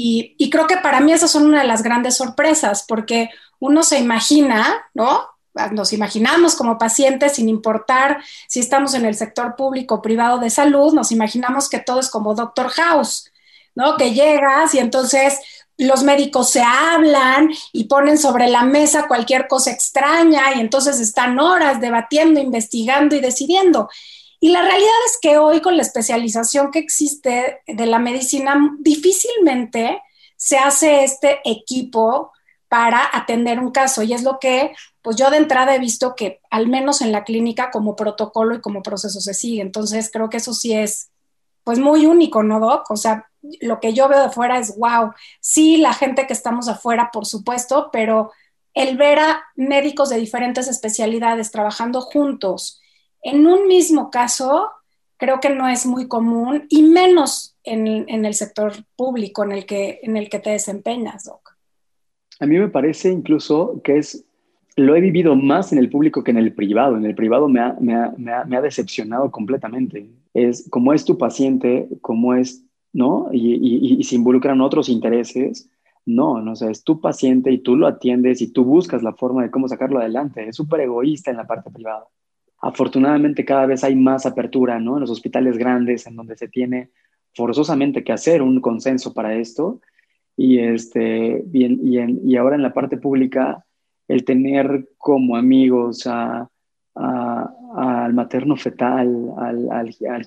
y, creo que para mí esas son una de las grandes sorpresas, porque uno se imagina, ¿no? Nos imaginamos como pacientes, sin importar si estamos en el sector público o privado de salud, nos imaginamos que todo es como Doctor House, ¿no? Que llegas y entonces los médicos se hablan y ponen sobre la mesa cualquier cosa extraña y entonces están horas debatiendo, investigando y decidiendo. Y la realidad es que hoy con la especialización que existe de la medicina, difícilmente se hace este equipo para atender un caso. Y es lo que, pues yo de entrada he visto que al menos en la clínica como protocolo y como proceso se sigue. Entonces creo que eso sí es, pues muy único, ¿no, Doc? O sea, lo que yo veo de afuera es, wow, sí, la gente que estamos afuera, por supuesto, pero el ver a médicos de diferentes especialidades trabajando juntos en un mismo caso, creo que no es muy común y menos en, el sector público en el, que, en el que te desempeñas, Doc. A mí me parece incluso que es, lo he vivido más en el público que en el privado. En el privado me ha, me ha, me ha, me ha decepcionado completamente. Es como es tu paciente, como es, ¿no? Y, y, y, se involucran otros intereses. No, no sé, es tu paciente y tú lo atiendes y tú buscas la forma de cómo sacarlo adelante. Es súper egoísta en la parte privada afortunadamente cada vez hay más apertura, ¿no? En los hospitales grandes, en donde se tiene forzosamente que hacer un consenso para esto. Y, este, y, y, ahora en la parte pública, el tener como amigos a, al materno fetal, al, al, al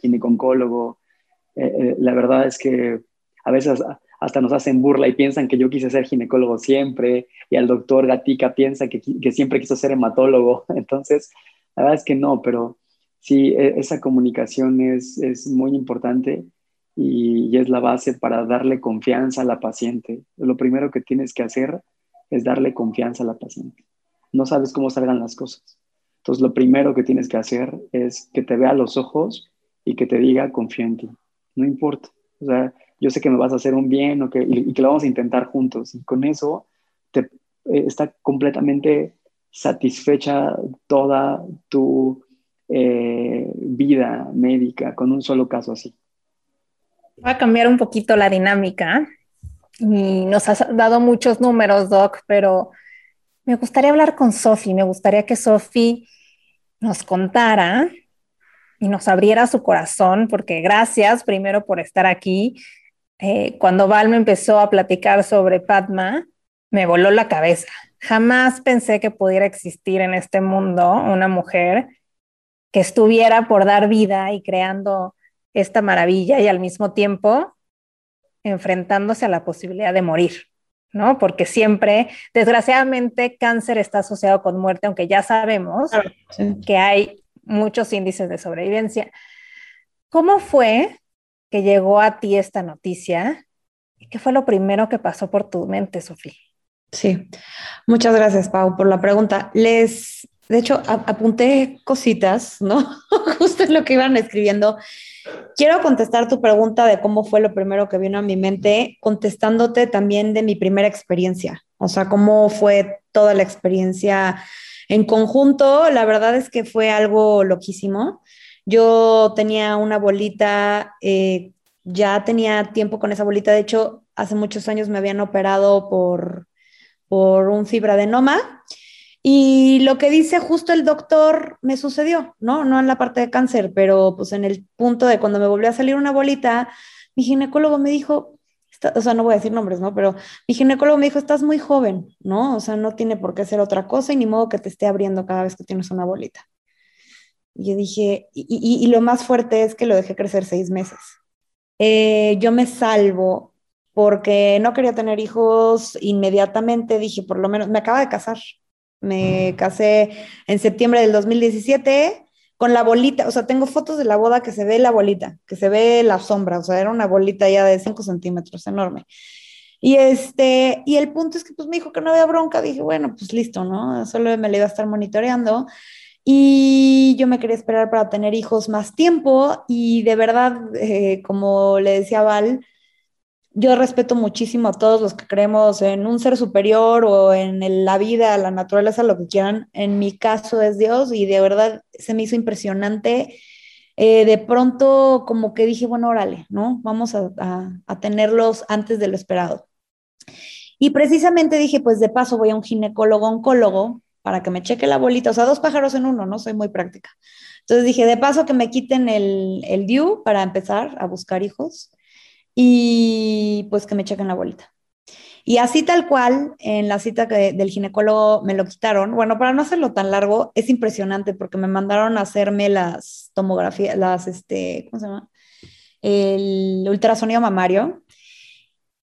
eh, eh, la verdad es que a veces hasta nos hacen burla y piensan que yo quise ser ginecólogo siempre, y al doctor Gatica piensa que, que siempre quiso ser hematólogo. Entonces, la verdad es que no, pero sí, e, esa comunicación es, es muy importante y, es la base para darle confianza a la paciente. Lo primero que tienes que hacer es darle confianza a la paciente. No sabes cómo salgan las cosas. Entonces, lo primero que tienes que hacer es que te vea a los ojos y que te diga, confío en ti. No importa. O sea, yo sé que me vas a hacer un bien o que, y, que lo vamos a intentar juntos. Y con eso te, eh, está completamente satisfecha toda tu eh, vida médica con un solo caso así. Voy a cambiar un poquito la dinámica y nos has dado muchos números, Doc, pero me gustaría hablar con Sofi, me gustaría que Sofi nos contara y nos abriera su corazón, porque gracias primero por estar aquí. eh, cuando Val me empezó a platicar sobre Padma, me voló la cabeza. Jamás pensé que pudiera existir en este mundo una mujer que estuviera por dar vida y creando esta maravilla y al mismo tiempo enfrentándose a la posibilidad de morir, ¿no? Porque siempre, desgraciadamente, cáncer está asociado con muerte, aunque ya sabemos que hay muchos índices de sobrevivencia. ¿Cómo fue que llegó a ti esta noticia? ¿Y qué fue lo primero que pasó por tu mente, Sofía? Sí, muchas gracias, Pau, por la pregunta. Les, de hecho, apunté cositas, ¿no? Justo en lo que iban escribiendo. Quiero contestar tu pregunta de cómo fue lo primero que vino a mi mente, contestándote también de mi primera experiencia, o sea, cómo fue toda la experiencia en conjunto. La verdad es que fue algo loquísimo. Yo tenía una bolita, eh, ya tenía tiempo con esa bolita, de hecho, hace muchos años me habían operado por, por un fibroadenoma y lo que dice justo el doctor me sucedió, ¿no? No en la parte de cáncer, pero pues en el punto de cuando me volvió a salir una bolita, mi ginecólogo me dijo, o sea, no voy a decir nombres, ¿no? Pero mi ginecólogo me dijo, estás muy joven, ¿no? O sea, no tiene por qué ser otra cosa y ni modo que te esté abriendo cada vez que tienes una bolita. Y yo dije, y, lo más fuerte es que lo dejé crecer seis meses. Eh, yo me salvo porque no quería tener hijos inmediatamente, dije, por lo menos, me acaba de casar, me casé en septiembre del 2017 con la bolita, o sea, tengo fotos de la boda que se ve la bolita, que se ve la sombra, o sea, era una bolita ya de 5 centímetros, enorme. Y este, y el punto es que pues me dijo que no había bronca, dije, bueno, pues listo, ¿no? Solo me le iba a estar monitoreando. Y yo me quería esperar para tener hijos más tiempo y de verdad, eh, como le decía Val, yo respeto muchísimo a todos los que creemos en un ser superior o en la vida, la naturaleza, lo que quieran. En mi caso es Dios y de verdad se me hizo impresionante. Eh, de pronto como que dije, bueno, órale, ¿no? Vamos a, tenerlos antes de lo esperado. Y precisamente dije, pues de paso voy a un ginecólogo oncólogo para que me cheque la bolita, o sea, dos pájaros en uno, ¿no? Soy muy práctica. Entonces dije, de paso que me quiten el, el DIU para empezar a buscar hijos y pues que me chequen la bolita. Y así tal cual, en la cita que del ginecólogo me lo quitaron. Bueno, para no hacerlo tan largo, es impresionante porque me mandaron a hacerme las tomografías, las, este, ¿cómo se llama? El ultrasonido mamario.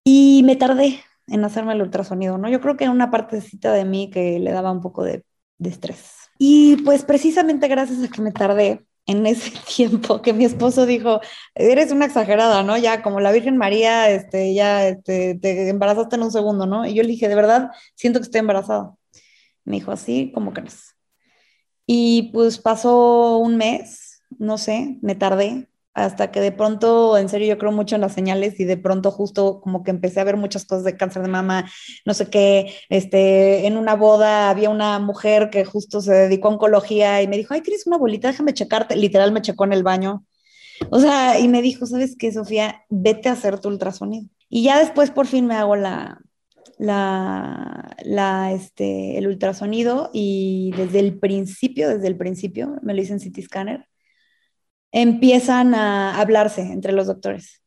Y me tardé en hacerme el ultrasonido, ¿no? Yo creo que era una partecita de mí que le daba un poco de, de estrés. Y pues precisamente gracias a que me tardé, en ese tiempo que mi esposo dijo, eres una exagerada, ¿no? Ya como la Virgen María, este, ya este, te embarazaste en un segundo, ¿no? Y yo le dije, de verdad, siento que estoy embarazada. Me dijo, así como crees. Y pues pasó un mes, no sé, me tardé, hasta que de pronto, en serio, yo creo mucho en las señales y de pronto justo como que empecé a ver muchas cosas de cáncer de mama, no sé qué, este, en una boda había una mujer que justo se dedicó a oncología y me dijo, ay, tienes una bolita, déjame checarte, literal me checó en el baño. O sea, y me dijo, ¿sabes qué, Sofía? Vete a hacer tu ultrasonido. Y ya después por fin me hago la, la, este, el ultrasonido y desde el principio, desde el principio, me lo hice en CT scanner empiezan a hablarse entre los doctores.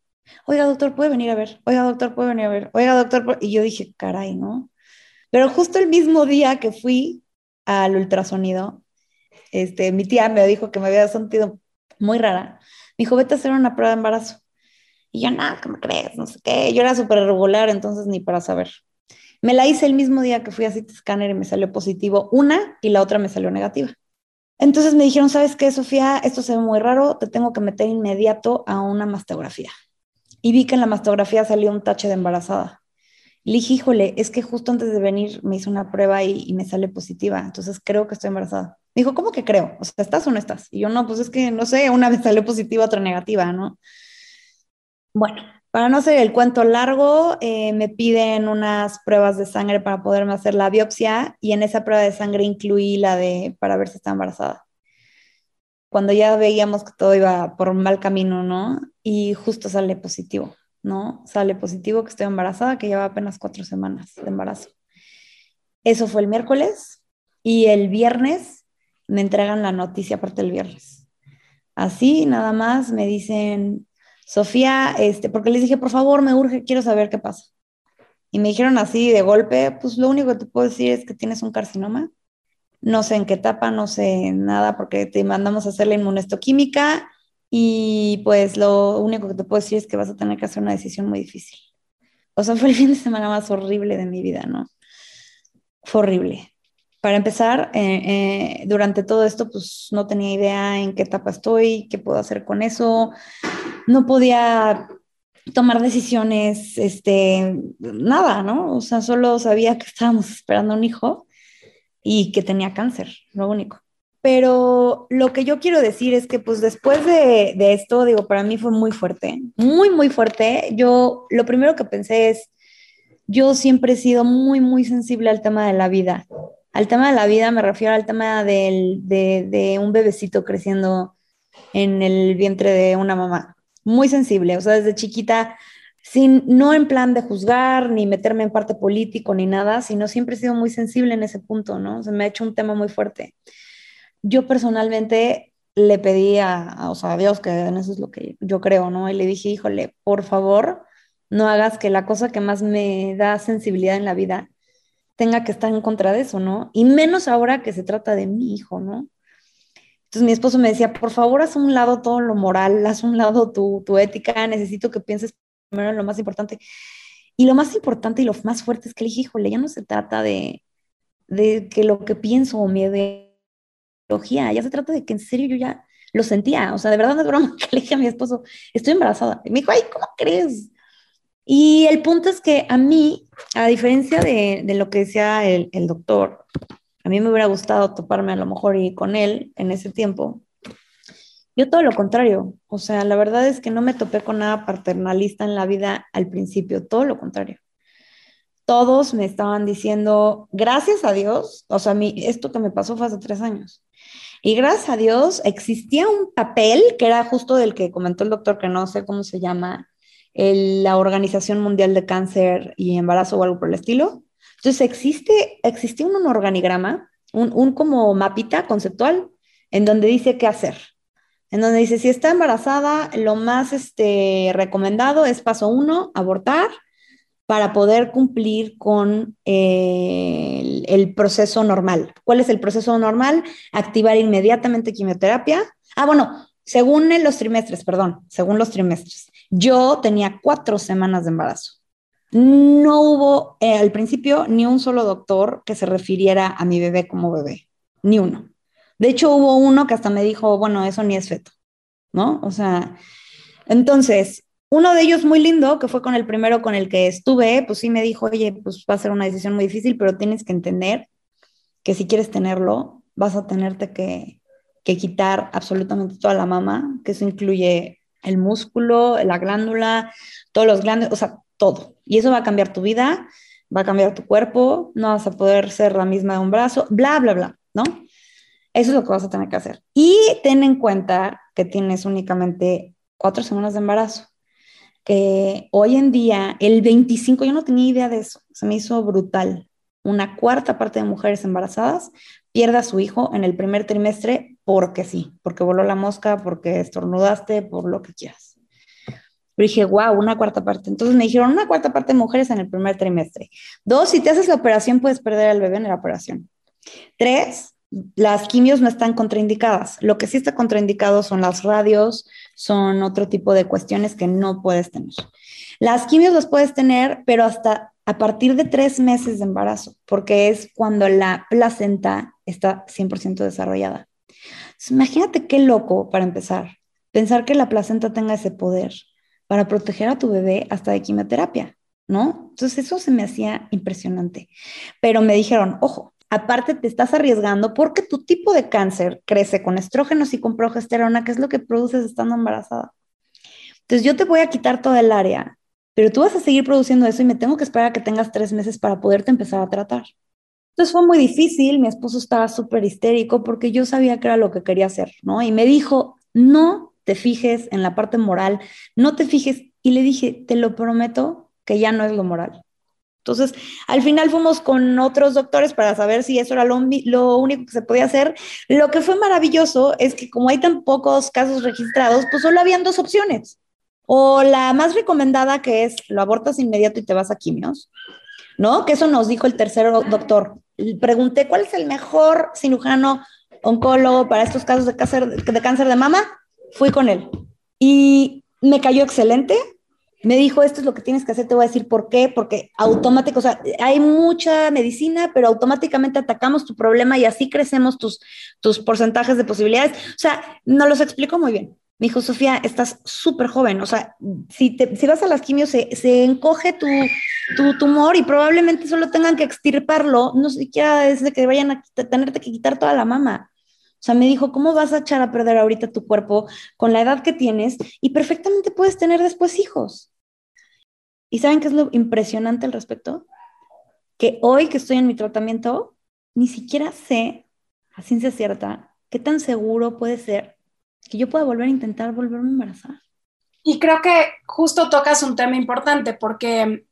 Oiga, doctor, puede venir a ver. Oiga, doctor, puede venir a ver. Oiga, doctor, y yo dije, caray, ¿no? Pero justo el mismo día que fui al ultrasonido, este, mi tía me dijo que me había sentido muy rara. Me dijo, vete a hacer una prueba de embarazo. Y yo, nada, ¿qué me crees? No sé qué. Yo era súper regular, entonces ni para saber. Me la hice el mismo día que fui a CT Scanner y me salió positivo una y la otra me salió negativa. Entonces me dijeron, ¿sabes qué, Sofía? Esto se ve muy raro, te tengo que meter inmediato a una mastografía. Y vi que en la mastografía salió un tache de embarazada. Le dije, híjole, es que justo antes de venir me hizo una prueba y, me sale positiva, entonces creo que estoy embarazada. Me dijo, ¿cómo que creo? O sea, ¿estás o no estás? Y yo, no, pues es que no sé, una vez salió positiva, otra negativa, ¿no? Bueno, para no hacer el cuento largo, eh, me piden unas pruebas de sangre para poderme hacer la biopsia y en esa prueba de sangre incluí la de para ver si está embarazada. Cuando ya veíamos que todo iba por mal camino, ¿no? Y justo sale positivo, ¿no? Sale positivo que estoy embarazada, que lleva apenas cuatro semanas de embarazo. Eso fue el miércoles y el viernes me entregan la noticia aparte del viernes. Así, nada más, me dicen, Sofía, este, porque les dije, por favor, me urge, quiero saber qué pasa. Y me dijeron así de golpe, pues lo único que te puedo decir es que tienes un carcinoma. No sé en qué etapa, no sé nada, porque te mandamos a hacer la inmunohistoquímica y pues lo único que te puedo decir es que vas a tener que hacer una decisión muy difícil. O sea, fue el fin de semana más horrible de mi vida, ¿no? Fue horrible. Para empezar, eh, eh, durante todo esto, pues no tenía idea en qué etapa estoy, qué puedo hacer con eso. No podía tomar decisiones, este, nada, ¿no? O sea, solo sabía que estábamos esperando un hijo y que tenía cáncer, lo único. Pero lo que yo quiero decir es que pues después de, de, esto, digo, para mí fue muy fuerte, muy, muy fuerte. Yo lo primero que pensé es, yo siempre he sido muy, muy sensible al tema de la vida. Al tema de la vida me refiero al tema de, un bebecito creciendo en el vientre de una mamá. Muy sensible, o sea, desde chiquita sin, no en plan de juzgar, ni meterme en parte político, ni nada, sino siempre he sido muy sensible en ese punto, ¿no? Se me ha hecho un tema muy fuerte yo personalmente le pedí a, o sea, a Dios, que en eso es lo que yo creo, ¿no? Y le dije, híjole, por favor, no hagas que la cosa que más me da sensibilidad en la vida tenga que estar en contra de eso, ¿no? Y menos ahora que se trata de mi hijo, ¿no? Entonces mi esposo me decía, por favor, haz un lado todo lo moral, haz un lado tu, tu ética, necesito que pienses primero en lo más importante. Y lo más importante y lo más fuerte es que le dije, híjole, ya no se trata de, de que lo que pienso o mi ya se trata de que en serio yo ya lo sentía, o sea, de verdad no es broma que le dije a mi esposo, estoy embarazada. Y me dijo, ay, ¿cómo crees? Y el punto es que a mí, a diferencia de, lo que decía el, doctor, a mí me hubiera gustado toparme a lo mejor con él en ese tiempo. Yo todo lo contrario, o sea, la verdad es que no me topé con nada paternalista en la vida al principio, todo lo contrario. Todos me estaban diciendo, gracias a Dios, o sea, mí, esto que me pasó fue hace tres años. Y gracias a Dios existía un papel que era justo del que comentó el doctor, que no sé cómo se llama, el, la Organización Mundial de Cáncer y Embarazo o algo por el estilo. Entonces existe, existía un, un organigrama, un, un como mapita conceptual en donde dice qué hacer. En donde dice, si está embarazada, lo más este, recomendado es paso uno, abortar para poder cumplir con eh, el, el, proceso normal. ¿Cuál es el proceso normal? Activar inmediatamente quimioterapia. Ah, bueno, según los trimestres, perdón, según los trimestres. Yo tenía cuatro semanas de embarazo. No hubo eh, al principio ni un solo doctor que se refiriera a mi bebé como bebé, ni uno. De hecho, hubo uno que hasta me dijo, bueno, eso ni es feto, ¿no? O sea, entonces, uno de ellos muy lindo, que fue con el primero con el que estuve, pues sí me dijo, oye, pues va a ser una decisión muy difícil, pero tienes que entender que si quieres tenerlo, vas a tenerte que, que quitar absolutamente toda la mama, que eso incluye el músculo, la glándula, todos los glándulos, o sea, todo. Y eso va a cambiar tu vida, va a cambiar tu cuerpo, no vas a poder ser la misma de un brazo, bla, bla, bla, ¿no? Eso es lo que vas a tener que hacer. Y ten en cuenta que tienes únicamente cuatro semanas de embarazo que hoy en día, el 25, yo no tenía idea de eso, se me hizo brutal. Una cuarta parte de mujeres embarazadas pierde a su hijo en el primer trimestre porque sí, porque voló la mosca, porque estornudaste, por lo que quieras. Pero dije, wow, una cuarta parte. Entonces me dijeron, una cuarta parte de mujeres en el primer trimestre. Dos, si te haces la operación, puedes perder al bebé en la operación. Tres, las quimios no están contraindicadas. Lo que sí está contraindicado son las radios, son otro tipo de cuestiones que no puedes tener. Las quimios las puedes tener, pero hasta a partir de tres meses de embarazo, porque es cuando la placenta está 100% desarrollada. Imagínate qué loco para empezar, pensar que la placenta tenga ese poder para proteger a tu bebé hasta de quimioterapia, ¿no? Entonces eso se me hacía impresionante. Pero me dijeron, ojo, Aparte, te estás arriesgando porque tu tipo de cáncer crece con estrógenos y con progesterona, que es lo que produces estando embarazada. Entonces, yo te voy a quitar toda el área, pero tú vas a seguir produciendo eso y me tengo que esperar a que tengas tres meses para poderte empezar a tratar. Entonces fue muy difícil, mi esposo estaba súper histérico porque yo sabía que era lo que quería hacer, ¿no? Y me dijo, no te fijes en la parte moral, no te fijes. Y le dije, te lo prometo que ya no es lo moral. Entonces, al final fuimos con otros doctores para saber si eso era lo, lo, único que se podía hacer. Lo que fue maravilloso es que como hay tan pocos casos registrados, pues solo habían dos opciones. O la más recomendada que es lo abortas inmediato y te vas a quimios, ¿no? Que eso nos dijo el tercer doctor. Pregunté, ¿cuál es el mejor cirujano oncólogo para estos casos de cáncer de, cáncer de mama? Fui con él. Y me cayó excelente, me dijo, esto es lo que tienes que hacer, te voy a decir por qué, porque automático, o sea, hay mucha medicina, pero automáticamente atacamos tu problema y así crecemos tus, tus porcentajes de posibilidades. O sea, no los explico muy bien. Me dijo, Sofía, estás súper joven, o sea, si, te, si vas a las quimios se, se encoge tu, tu, tumor y probablemente solo tengan que extirparlo, no siquiera desde que vayan a tenerte que quitar toda la mama. O sea, me dijo, ¿cómo vas a echar a perder ahorita tu cuerpo con la edad que tienes? Y perfectamente puedes tener después hijos. ¿Y saben qué es lo impresionante al respecto? Que hoy que estoy en mi tratamiento, ni siquiera sé, a ciencia cierta, qué tan seguro puede ser que yo pueda volver a intentar volverme a embarazar. Y creo que justo tocas un tema importante porque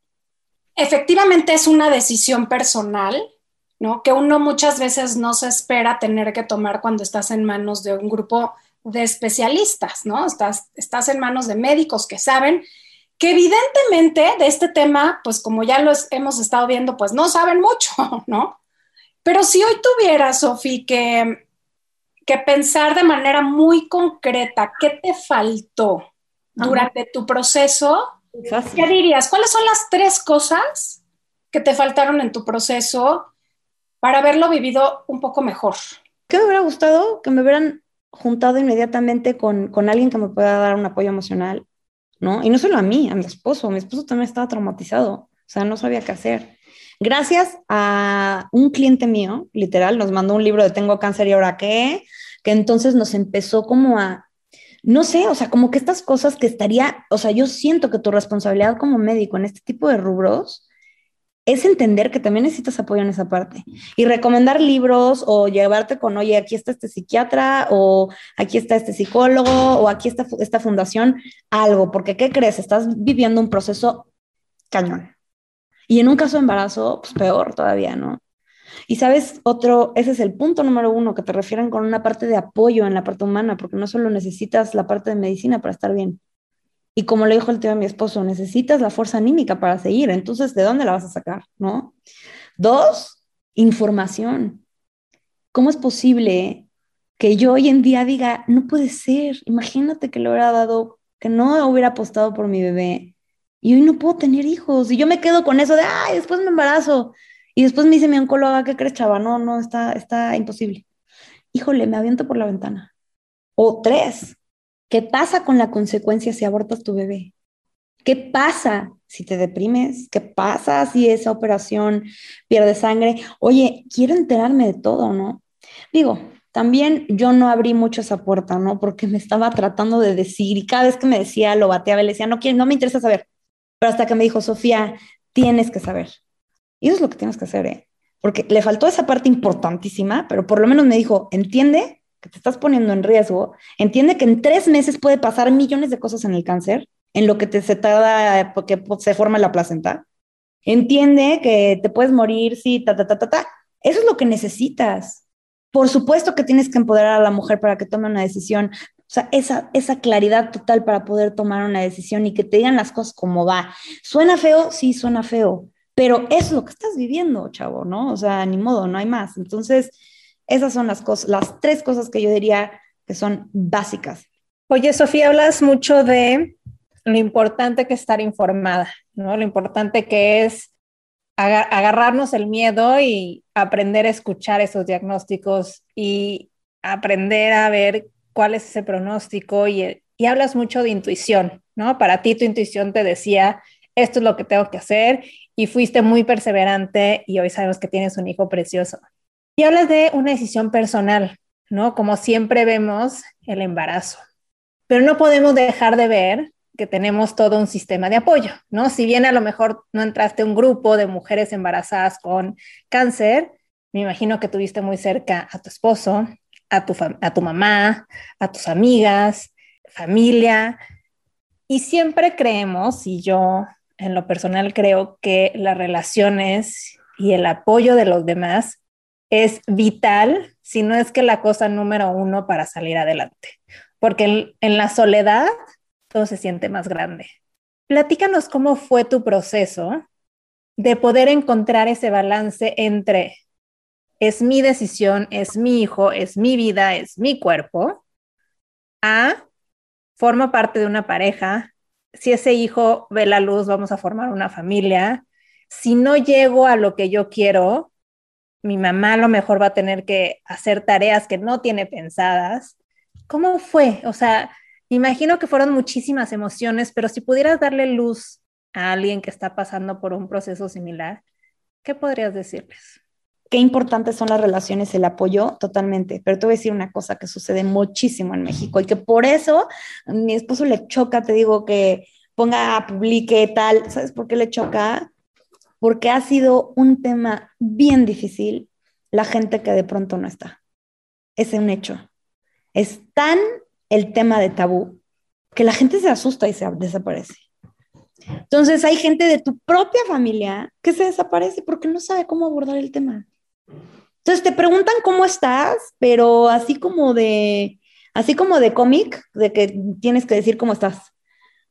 efectivamente es una decisión personal, ¿no? Que uno muchas veces no se espera tener que tomar cuando estás en manos de un grupo de especialistas, ¿no? Estás, estás en manos de médicos que saben que evidentemente de este tema, pues como ya lo hemos estado viendo, pues no saben mucho, ¿no? Pero si hoy tuviera, Sofi, que, que pensar de manera muy concreta qué te faltó durante tu proceso, ¿qué dirías? ¿Cuáles son las tres cosas que te faltaron en tu proceso para haberlo vivido un poco mejor? ¿Qué me hubiera gustado? Que me hubieran juntado inmediatamente con, con alguien que me pueda dar un apoyo emocional ¿no? Y no solo a mí, a mi esposo, mi esposo también estaba traumatizado, o sea, no sabía qué hacer. Gracias a un cliente mío, literal, nos mandó un libro de Tengo cáncer y ahora qué, que entonces nos empezó como a, no sé, o sea, como que estas cosas que estaría, o sea, yo siento que tu responsabilidad como médico en este tipo de rubros es entender que también necesitas apoyo en esa parte y recomendar libros o llevarte con, oye, aquí está este psiquiatra o aquí está este psicólogo o aquí está esta fundación, algo, porque ¿qué crees? Estás viviendo un proceso cañón. Y en un caso de embarazo, pues peor todavía, ¿no? Y sabes, otro, ese es el punto número uno, que te refieren con una parte de apoyo en la parte humana, porque no solo necesitas la parte de medicina para estar bien, y como le dijo el tío a mi esposo, necesitas la fuerza anímica para seguir. Entonces, ¿de dónde la vas a sacar? ¿No? Dos, información. ¿Cómo es posible que yo hoy en día diga, no puede ser, imagínate que le hubiera dado, que no hubiera apostado por mi bebé y hoy no puedo tener hijos y yo me quedo con eso de, ay, después me embarazo y después me dice mi oncóloga, ¿qué crees, chava? No, no, está, está imposible. Híjole, me aviento por la ventana. O tres, ¿Qué pasa con la consecuencia si abortas tu bebé? ¿Qué pasa si te deprimes? ¿Qué pasa si esa operación pierde sangre? Oye, quiero enterarme de todo, ¿no? Digo, también yo no abrí mucho esa puerta, ¿no? Porque me estaba tratando de decir y cada vez que me decía, lo bateaba, le decía, no, quiero, no me interesa saber. Pero hasta que me dijo, Sofía, tienes que saber. Y eso es lo que tienes que hacer, ¿eh? Porque le faltó esa parte importantísima, pero por lo menos me dijo, entiende que te estás poniendo en riesgo, entiende que en tres meses puede pasar millones de cosas en el cáncer, en lo que te, se tarda porque se forma la placenta. Entiende que te puedes morir, sí, ta, ta, ta, ta, ta. Eso es lo que necesitas. Por supuesto que tienes que empoderar a la mujer para que tome una decisión. O sea, esa, esa claridad total para poder tomar una decisión y que te digan las cosas como va. ¿Suena feo? Sí, suena feo. Pero es lo que estás viviendo, chavo, ¿no? O sea, ni modo, no hay más. Entonces, esas son las cosas, las tres cosas que yo diría que son básicas. Oye, Sofía, hablas mucho de lo importante que es estar informada, ¿no? Lo importante que es agarrarnos el miedo y aprender a escuchar esos diagnósticos y aprender a ver cuál es ese pronóstico y, y hablas mucho de intuición, ¿no? Para ti tu intuición te decía, esto es lo que tengo que hacer y fuiste muy perseverante y hoy sabemos que tienes un hijo precioso. Y hablas de una decisión personal, ¿no? Como siempre vemos el embarazo. Pero no podemos dejar de ver que tenemos todo un sistema de apoyo, ¿no? Si bien a lo mejor no entraste a un grupo de mujeres embarazadas con cáncer, me imagino que tuviste muy cerca a tu esposo, a tu, a tu mamá, a tus amigas, familia. Y siempre creemos, y yo en lo personal creo que las relaciones y el apoyo de los demás es vital, si no es que la cosa número uno para salir adelante. Porque en, la soledad todo se siente más grande. Platícanos cómo fue tu proceso de poder encontrar ese balance entre es mi decisión, es mi hijo, es mi vida, es mi cuerpo, a formo parte de una pareja, si ese hijo ve la luz, vamos a formar una familia, si no llego a lo que yo quiero, mi mamá a lo mejor va a tener que hacer tareas que no tiene pensadas. ¿Cómo fue? O sea, imagino que fueron muchísimas emociones, pero si pudieras darle luz a alguien que está pasando por un proceso similar, ¿qué podrías decirles? Qué importantes son las relaciones, el apoyo, totalmente. Pero te voy a decir una cosa que sucede muchísimo en México y que por eso a mi esposo le choca, te digo, que ponga, publique tal. ¿Sabes por qué le choca? Porque ha sido un tema bien difícil la gente que de pronto no está. Es un hecho. Es tan el tema de tabú que la gente se asusta y se desaparece. Entonces hay gente de tu propia familia que se desaparece porque no sabe cómo abordar el tema. Entonces te preguntan cómo estás, pero así como de, así como de cómic, de que tienes que decir cómo estás.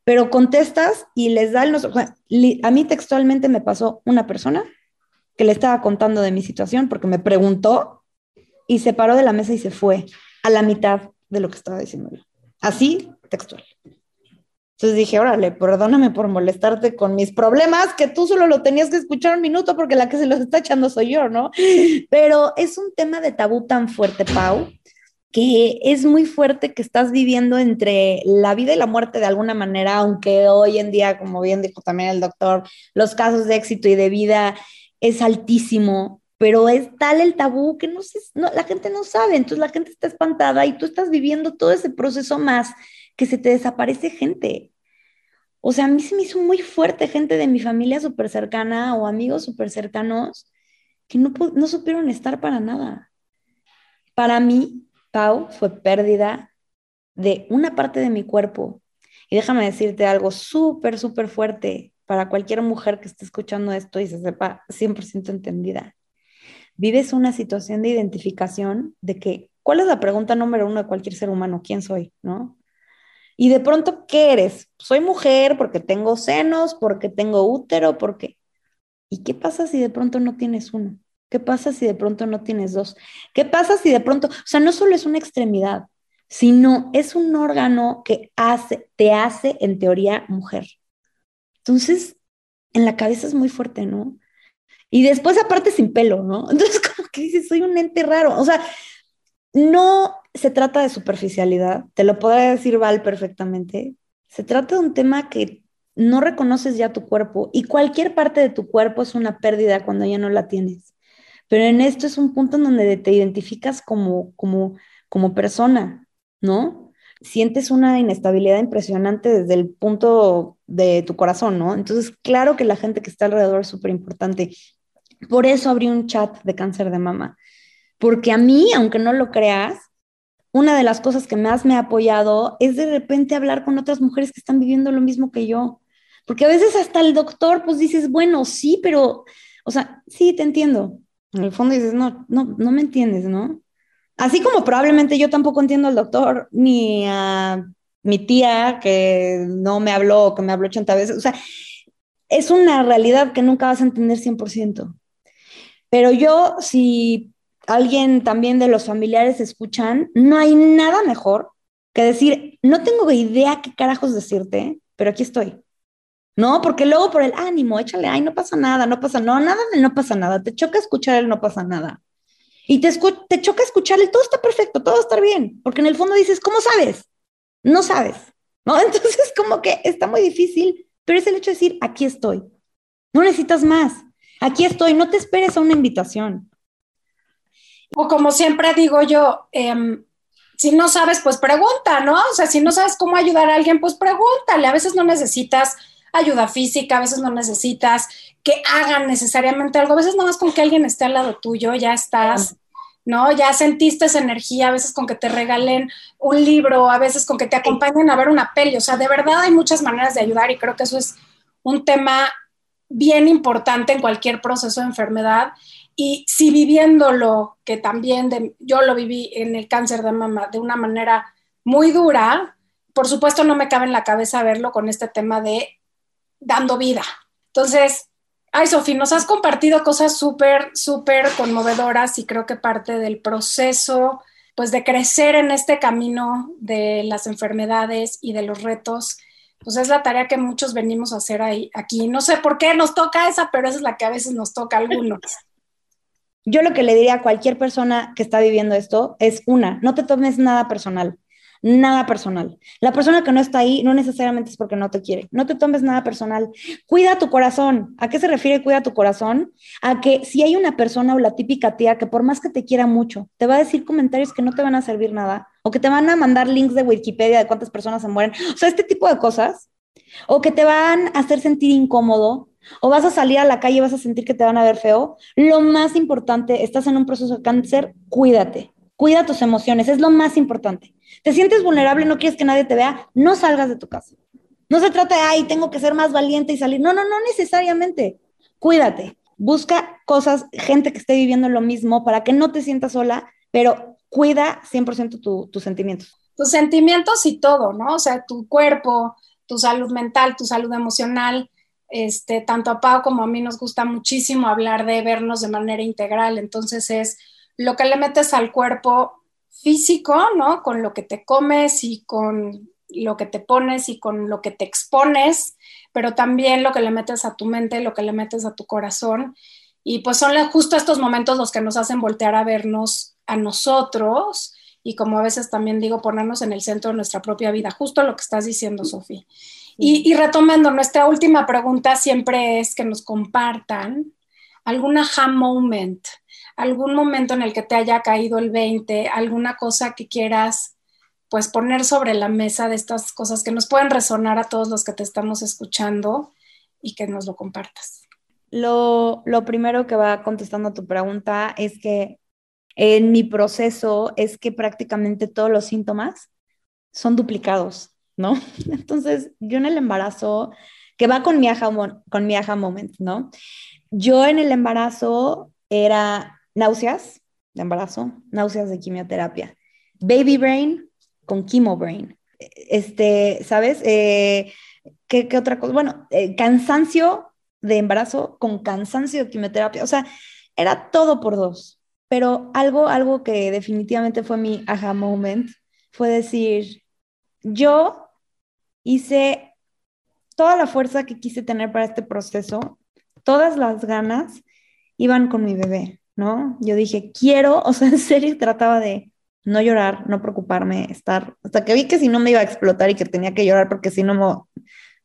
Pero contestas y les da el... a mí textualmente me pasó una persona que le estaba contando de mi situación porque me preguntó y se paró de la mesa y se fue a la mitad de lo que estaba diciendo Así, textual. Entonces dije, órale, perdóname por molestarte con mis problemas, que tú solo lo tenías que escuchar un minuto porque la que se los está echando soy yo, ¿no? Pero es un tema de tabú tan fuerte, Pau, que es muy fuerte que estás viviendo entre la vida y la muerte de alguna manera, aunque hoy en día, como bien dijo también el doctor, los casos de éxito y de vida es altísimo, pero es tal el tabú que no, no la gente no sabe, entonces la gente está espantada y tú estás viviendo todo ese proceso más que se te desaparece gente. O sea, a mí se me hizo muy fuerte gente de mi familia súper cercana o amigos súper cercanos que no, no supieron estar para nada. Para mí, Pau, fue pérdida de una parte de mi cuerpo. Y déjame decirte algo súper, súper fuerte para cualquier mujer que esté escuchando esto y se sepa 100% entendida. Vives una situación de identificación de que, ¿cuál es la pregunta número uno de cualquier ser humano? ¿Quién soy? ¿No? Y de pronto, ¿qué eres? Soy mujer porque tengo senos, porque tengo útero, porque... ¿Y qué pasa si de pronto no tienes uno? ¿Qué pasa si de pronto no tienes dos? ¿Qué pasa si de pronto, o sea, no solo es una extremidad, sino es un órgano que hace, te hace en teoría mujer. Entonces, en la cabeza es muy fuerte, ¿no? Y después aparte sin pelo, ¿no? Entonces, como que dices, soy un ente raro. O sea, no se trata de superficialidad, te lo podrá decir Val perfectamente. Se trata de un tema que no reconoces ya tu cuerpo y cualquier parte de tu cuerpo es una pérdida cuando ya no la tienes. Pero en esto es un punto en donde te identificas como, como, como persona, ¿no? Sientes una inestabilidad impresionante desde el punto de tu corazón, ¿no? Entonces, claro que la gente que está alrededor es súper importante. Por eso abrí un chat de cáncer de mama, porque a mí, aunque no lo creas, una de las cosas que más me ha apoyado es de repente hablar con otras mujeres que están viviendo lo mismo que yo. Porque a veces hasta el doctor, pues dices, bueno, sí, pero, o sea, sí, te entiendo. En el fondo dices, no, no, no me entiendes, ¿no? Así como probablemente yo tampoco entiendo al doctor, ni a mi tía que no me habló, que me habló 80 veces. O sea, es una realidad que nunca vas a entender 100%. Pero yo, si alguien también de los familiares escuchan, no hay nada mejor que decir, no tengo idea qué carajos decirte, pero aquí estoy. No, porque luego por el ánimo, échale, ay, no pasa nada, no pasa, no, nada de no pasa nada, te choca escuchar el no pasa nada. Y te, te choca escuchar el todo está perfecto, todo estar bien, porque en el fondo dices, ¿cómo sabes? No sabes, ¿no? Entonces como que está muy difícil, pero es el hecho de decir, aquí estoy. No necesitas más. Aquí estoy, no te esperes a una invitación. O como siempre digo yo, em, si no sabes, pues pregunta, ¿no? O sea, si no sabes cómo ayudar a alguien, pues pregúntale. A veces no necesitas ayuda física, a veces no necesitas que hagan necesariamente algo, a veces nada más con que alguien esté al lado tuyo, ya estás, ¿no? Ya sentiste esa energía, a veces con que te regalen un libro, a veces con que te acompañen a ver una peli, o sea, de verdad hay muchas maneras de ayudar y creo que eso es un tema bien importante en cualquier proceso de enfermedad y si viviéndolo, que también yo lo viví en el cáncer de mama de una manera muy dura, por supuesto no me cabe en la cabeza verlo con este tema de dando vida. Entonces, ay, Sofía, nos has compartido cosas súper, súper conmovedoras y creo que parte del proceso, pues de crecer en este camino de las enfermedades y de los retos, pues es la tarea que muchos venimos a hacer ahí, aquí. No sé por qué nos toca esa, pero esa es la que a veces nos toca a algunos. Yo lo que le diría a cualquier persona que está viviendo esto es una, no te tomes nada personal nada personal. La persona que no está ahí no necesariamente es porque no te quiere. No te tomes nada personal. Cuida tu corazón. ¿A qué se refiere cuida tu corazón? A que si hay una persona o la típica tía que por más que te quiera mucho, te va a decir comentarios que no te van a servir nada o que te van a mandar links de Wikipedia de cuántas personas se mueren. O sea, este tipo de cosas. O que te van a hacer sentir incómodo o vas a salir a la calle y vas a sentir que te van a ver feo. Lo más importante, estás en un proceso de cáncer, cuídate. Cuida tus emociones, es lo más importante. Te sientes vulnerable, no quieres que nadie te vea, no salgas de tu casa. No se trata de, ay, tengo que ser más valiente y salir. No, no, no necesariamente. Cuídate. Busca cosas, gente que esté viviendo lo mismo para que no te sientas sola, pero cuida 100% tus sentimientos. Tus sentimientos y todo, ¿no? O sea, tu cuerpo, tu salud mental, tu salud emocional. Este, tanto a Pau como a mí nos gusta muchísimo hablar de vernos de manera integral. Entonces es lo que le metes al cuerpo físico, ¿no? Con lo que te comes y con lo que te pones y con lo que te expones, pero también lo que le metes a tu mente, lo que le metes a tu corazón. Y pues son justo estos momentos los que nos hacen voltear a vernos a nosotros y como a veces también digo, ponernos en el centro de nuestra propia vida, justo lo que estás diciendo, Sofía. Y, y retomando, nuestra última pregunta siempre es que nos compartan alguna aha moment, algún momento en el que te haya caído el 20, alguna cosa que quieras pues poner sobre la mesa de estas cosas que nos pueden resonar a todos los que te estamos escuchando y que nos lo compartas. Lo, lo primero que va contestando a tu pregunta es que en mi proceso es que prácticamente todos los síntomas son duplicados, ¿no? Entonces, yo en el embarazo, que va con mi aha, con mi aha moment, ¿no? Yo en el embarazo era náuseas de embarazo, náuseas de quimioterapia, baby brain con chemo brain. Este, ¿sabes? Eh, ¿qué, otra cosa? Bueno, eh, cansancio de embarazo con cansancio de quimioterapia. O sea, era todo por dos. Pero algo, algo que definitivamente fue mi aha moment fue decir, yo hice toda la fuerza que quise tener para este proceso, todas las ganas iban con mi bebé. ¿no? Yo dije, quiero, o sea, en serio trataba de no llorar, no preocuparme, estar, hasta que vi que si no me iba a explotar y que tenía que llorar porque si no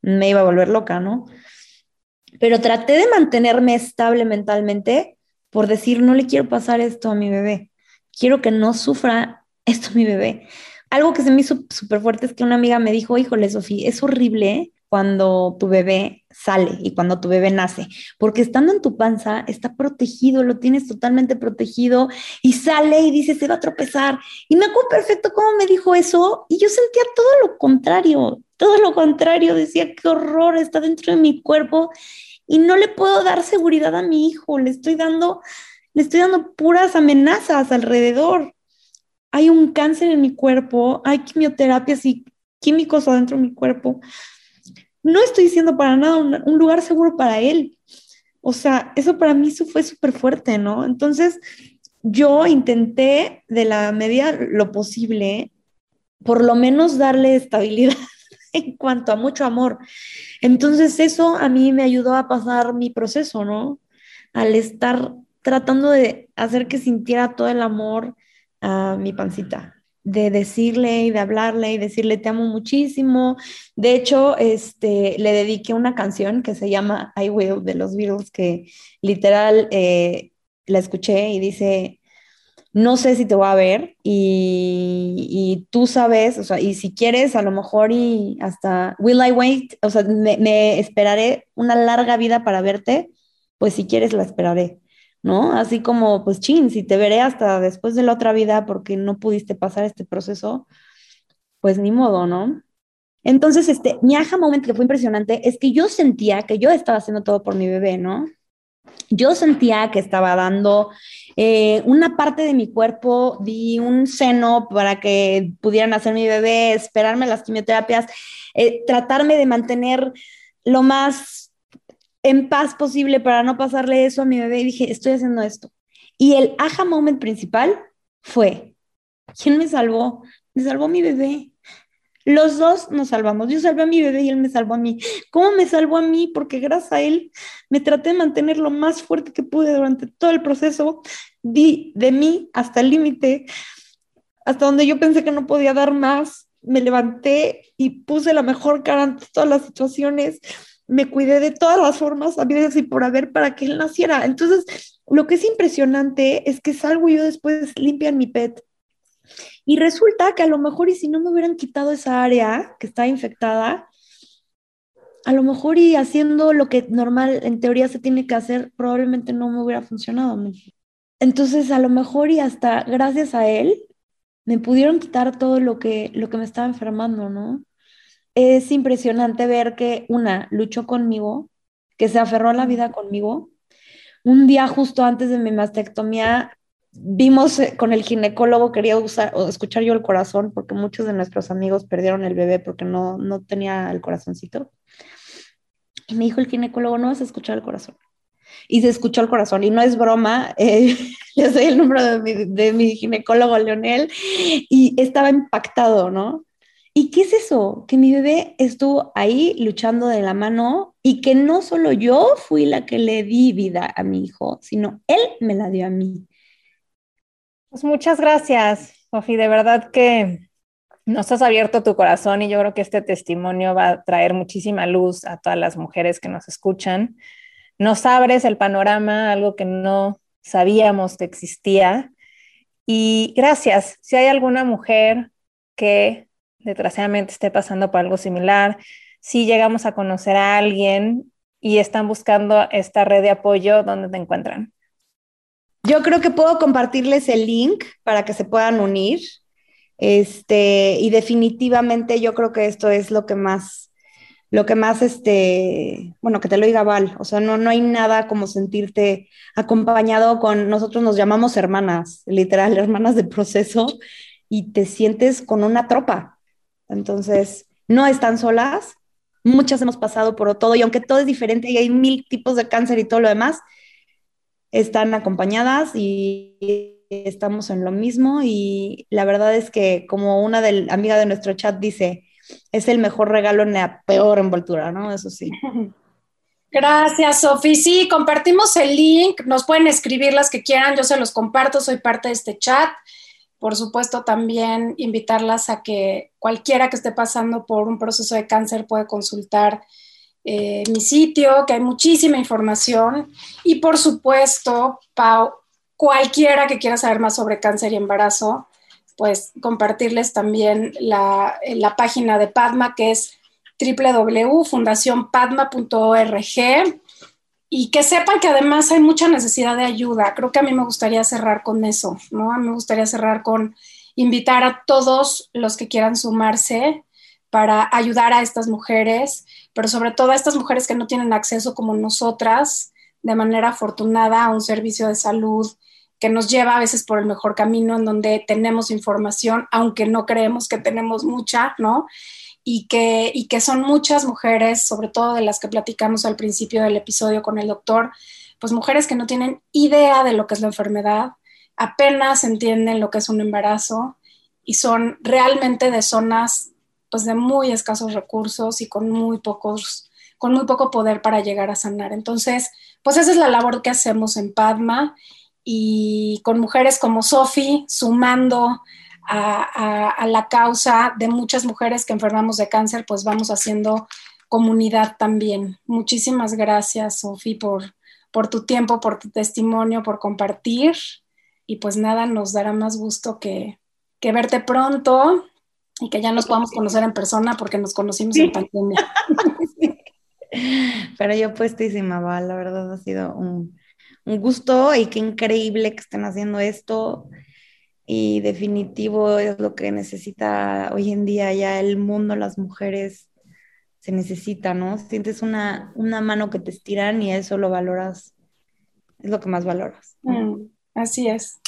me, iba a volver loca, ¿no? Pero traté de mantenerme estable mentalmente por decir, no le quiero pasar esto a mi bebé, quiero que no sufra esto a mi bebé. Algo que se me hizo súper fuerte es que una amiga me dijo, híjole, Sofía, es horrible cuando tu bebé sale y cuando tu bebé nace, porque estando en tu panza está protegido, lo tienes totalmente protegido y sale y dice se va a tropezar. Y me acuerdo perfecto cómo me dijo eso y yo sentía todo lo contrario, todo lo contrario, decía qué horror está dentro de mi cuerpo y no le puedo dar seguridad a mi hijo, le estoy dando le estoy dando puras amenazas alrededor. Hay un cáncer en mi cuerpo, hay quimioterapias y químicos adentro de mi cuerpo no estoy diciendo para nada un, lugar seguro para él. O sea, eso para mí fue súper fuerte, ¿no? Entonces, yo intenté de la medida lo posible, por lo menos darle estabilidad en cuanto a mucho amor. Entonces, eso a mí me ayudó a pasar mi proceso, ¿no? Al estar tratando de hacer que sintiera todo el amor a mi pancita de decirle y de hablarle y decirle te amo muchísimo. De hecho, este, le dediqué una canción que se llama I Will de los Beatles, que literal eh, la escuché y dice, no sé si te voy a ver y, y, tú sabes, o sea, y si quieres, a lo mejor y hasta, will I wait? O sea, me esperaré una larga vida para verte, pues si quieres la esperaré. ¿No? Así como, pues, chin, si te veré hasta después de la otra vida porque no pudiste pasar este proceso, pues ni modo, ¿no? Entonces, este, mi aha moment que fue impresionante es que yo sentía que yo estaba haciendo todo por mi bebé, ¿no? Yo sentía que estaba dando eh, una parte de mi cuerpo, di un seno para que pudieran hacer mi bebé, esperarme las quimioterapias, eh, tratarme de mantener lo más en paz posible para no pasarle eso a mi bebé. Y dije, estoy haciendo esto. Y el aha moment principal fue, ¿quién me salvó? Me salvó mi bebé. Los dos nos salvamos. Yo salvé a mi bebé y él me salvó a mí. ¿Cómo me salvó a mí? Porque gracias a él me traté de mantener lo más fuerte que pude durante todo el proceso. Di de mí hasta el límite, hasta donde yo pensé que no podía dar más. Me levanté y puse la mejor cara ante todas las situaciones. Me cuidé de todas las formas, habidas y por haber, para que él naciera. Entonces, lo que es impresionante es que salgo yo después limpian mi pet y resulta que a lo mejor y si no me hubieran quitado esa área que está infectada, a lo mejor y haciendo lo que normal en teoría se tiene que hacer, probablemente no me hubiera funcionado. Entonces, a lo mejor y hasta gracias a él, me pudieron quitar todo lo que, lo que me estaba enfermando, ¿no? Es impresionante ver que una luchó conmigo, que se aferró a la vida conmigo. Un día justo antes de mi mastectomía vimos eh, con el ginecólogo, quería usar o escuchar yo el corazón, porque muchos de nuestros amigos perdieron el bebé porque no, no tenía el corazoncito. Y me dijo el ginecólogo, no vas a escuchar el corazón. Y se escuchó el corazón, y no es broma, eh, le doy el número de mi, de mi ginecólogo, Leonel, y estaba impactado, ¿no? ¿Y qué es eso? Que mi bebé estuvo ahí luchando de la mano y que no solo yo fui la que le di vida a mi hijo, sino él me la dio a mí. Pues muchas gracias, Sofi. De verdad que nos has abierto tu corazón y yo creo que este testimonio va a traer muchísima luz a todas las mujeres que nos escuchan. Nos abres el panorama, algo que no sabíamos que existía. Y gracias. Si hay alguna mujer que desgraciadamente esté pasando por algo similar, si llegamos a conocer a alguien y están buscando esta red de apoyo, ¿dónde te encuentran? Yo creo que puedo compartirles el link para que se puedan unir. Este, y definitivamente yo creo que esto es lo que más, lo que más, este, bueno, que te lo diga Val, o sea, no, no hay nada como sentirte acompañado con, nosotros nos llamamos hermanas, literal, hermanas de proceso, y te sientes con una tropa. Entonces, no están solas, muchas hemos pasado por todo, y aunque todo es diferente y hay mil tipos de cáncer y todo lo demás, están acompañadas y estamos en lo mismo y la verdad es que como una del, amiga de nuestro chat dice, es el mejor regalo en la peor envoltura, ¿no? Eso sí. Gracias, Sofi. Sí, compartimos el link, nos pueden escribir las que quieran, yo se los comparto, soy parte de este chat. Por supuesto, también invitarlas a que cualquiera que esté pasando por un proceso de cáncer puede consultar eh, mi sitio, que hay muchísima información. Y por supuesto, Pau, cualquiera que quiera saber más sobre cáncer y embarazo, pues compartirles también la, la página de Padma, que es www.fundacionpadma.org y que sepan que además hay mucha necesidad de ayuda. Creo que a mí me gustaría cerrar con eso, ¿no? A mí me gustaría cerrar con invitar a todos los que quieran sumarse para ayudar a estas mujeres, pero sobre todo a estas mujeres que no tienen acceso como nosotras de manera afortunada a un servicio de salud que nos lleva a veces por el mejor camino en donde tenemos información, aunque no creemos que tenemos mucha, ¿no? Y que, y que son muchas mujeres, sobre todo de las que platicamos al principio del episodio con el doctor, pues mujeres que no tienen idea de lo que es la enfermedad, apenas entienden lo que es un embarazo y son realmente de zonas pues de muy escasos recursos y con muy pocos con muy poco poder para llegar a sanar. Entonces, pues esa es la labor que hacemos en Padma y con mujeres como Sofi sumando a, la causa de muchas mujeres que enfermamos de cáncer, pues vamos haciendo comunidad también. Muchísimas gracias, Sofi, por, por tu tiempo, por tu testimonio, por compartir. Y pues nada, nos dará más gusto que, que verte pronto y que ya nos podamos conocer en persona porque nos conocimos en pandemia. Pero yo puestísima, va, la verdad ha sido un, un, gusto y qué increíble que estén haciendo esto. Y definitivo es lo que necesita hoy en día ya el mundo, las mujeres se necesita, ¿no? Sientes una, una mano que te estiran y eso lo valoras es lo que más valoras. Mm, así es.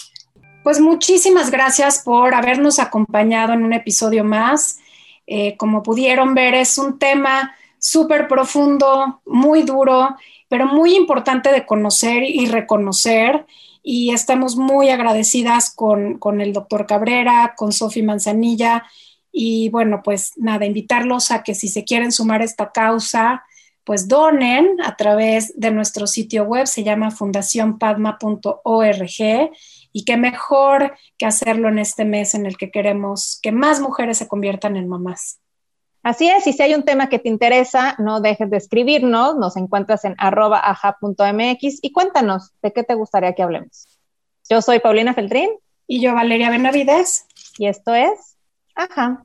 Pues muchísimas gracias por habernos acompañado en un episodio más. Eh, como pudieron ver, es un tema súper profundo, muy duro, pero muy importante de conocer y reconocer. Y estamos muy agradecidas con, con el doctor Cabrera, con Sofi Manzanilla. Y bueno, pues nada, invitarlos a que si se quieren sumar a esta causa, pues donen a través de nuestro sitio web, se llama fundacionpadma.org y qué mejor que hacerlo en este mes en el que queremos que más mujeres se conviertan en mamás. Así es, y si hay un tema que te interesa, no dejes de escribirnos, nos encuentras en arroba aja.mx y cuéntanos de qué te gustaría que hablemos. Yo soy Paulina Feltrín. Y yo Valeria Benavides. Y esto es Aja.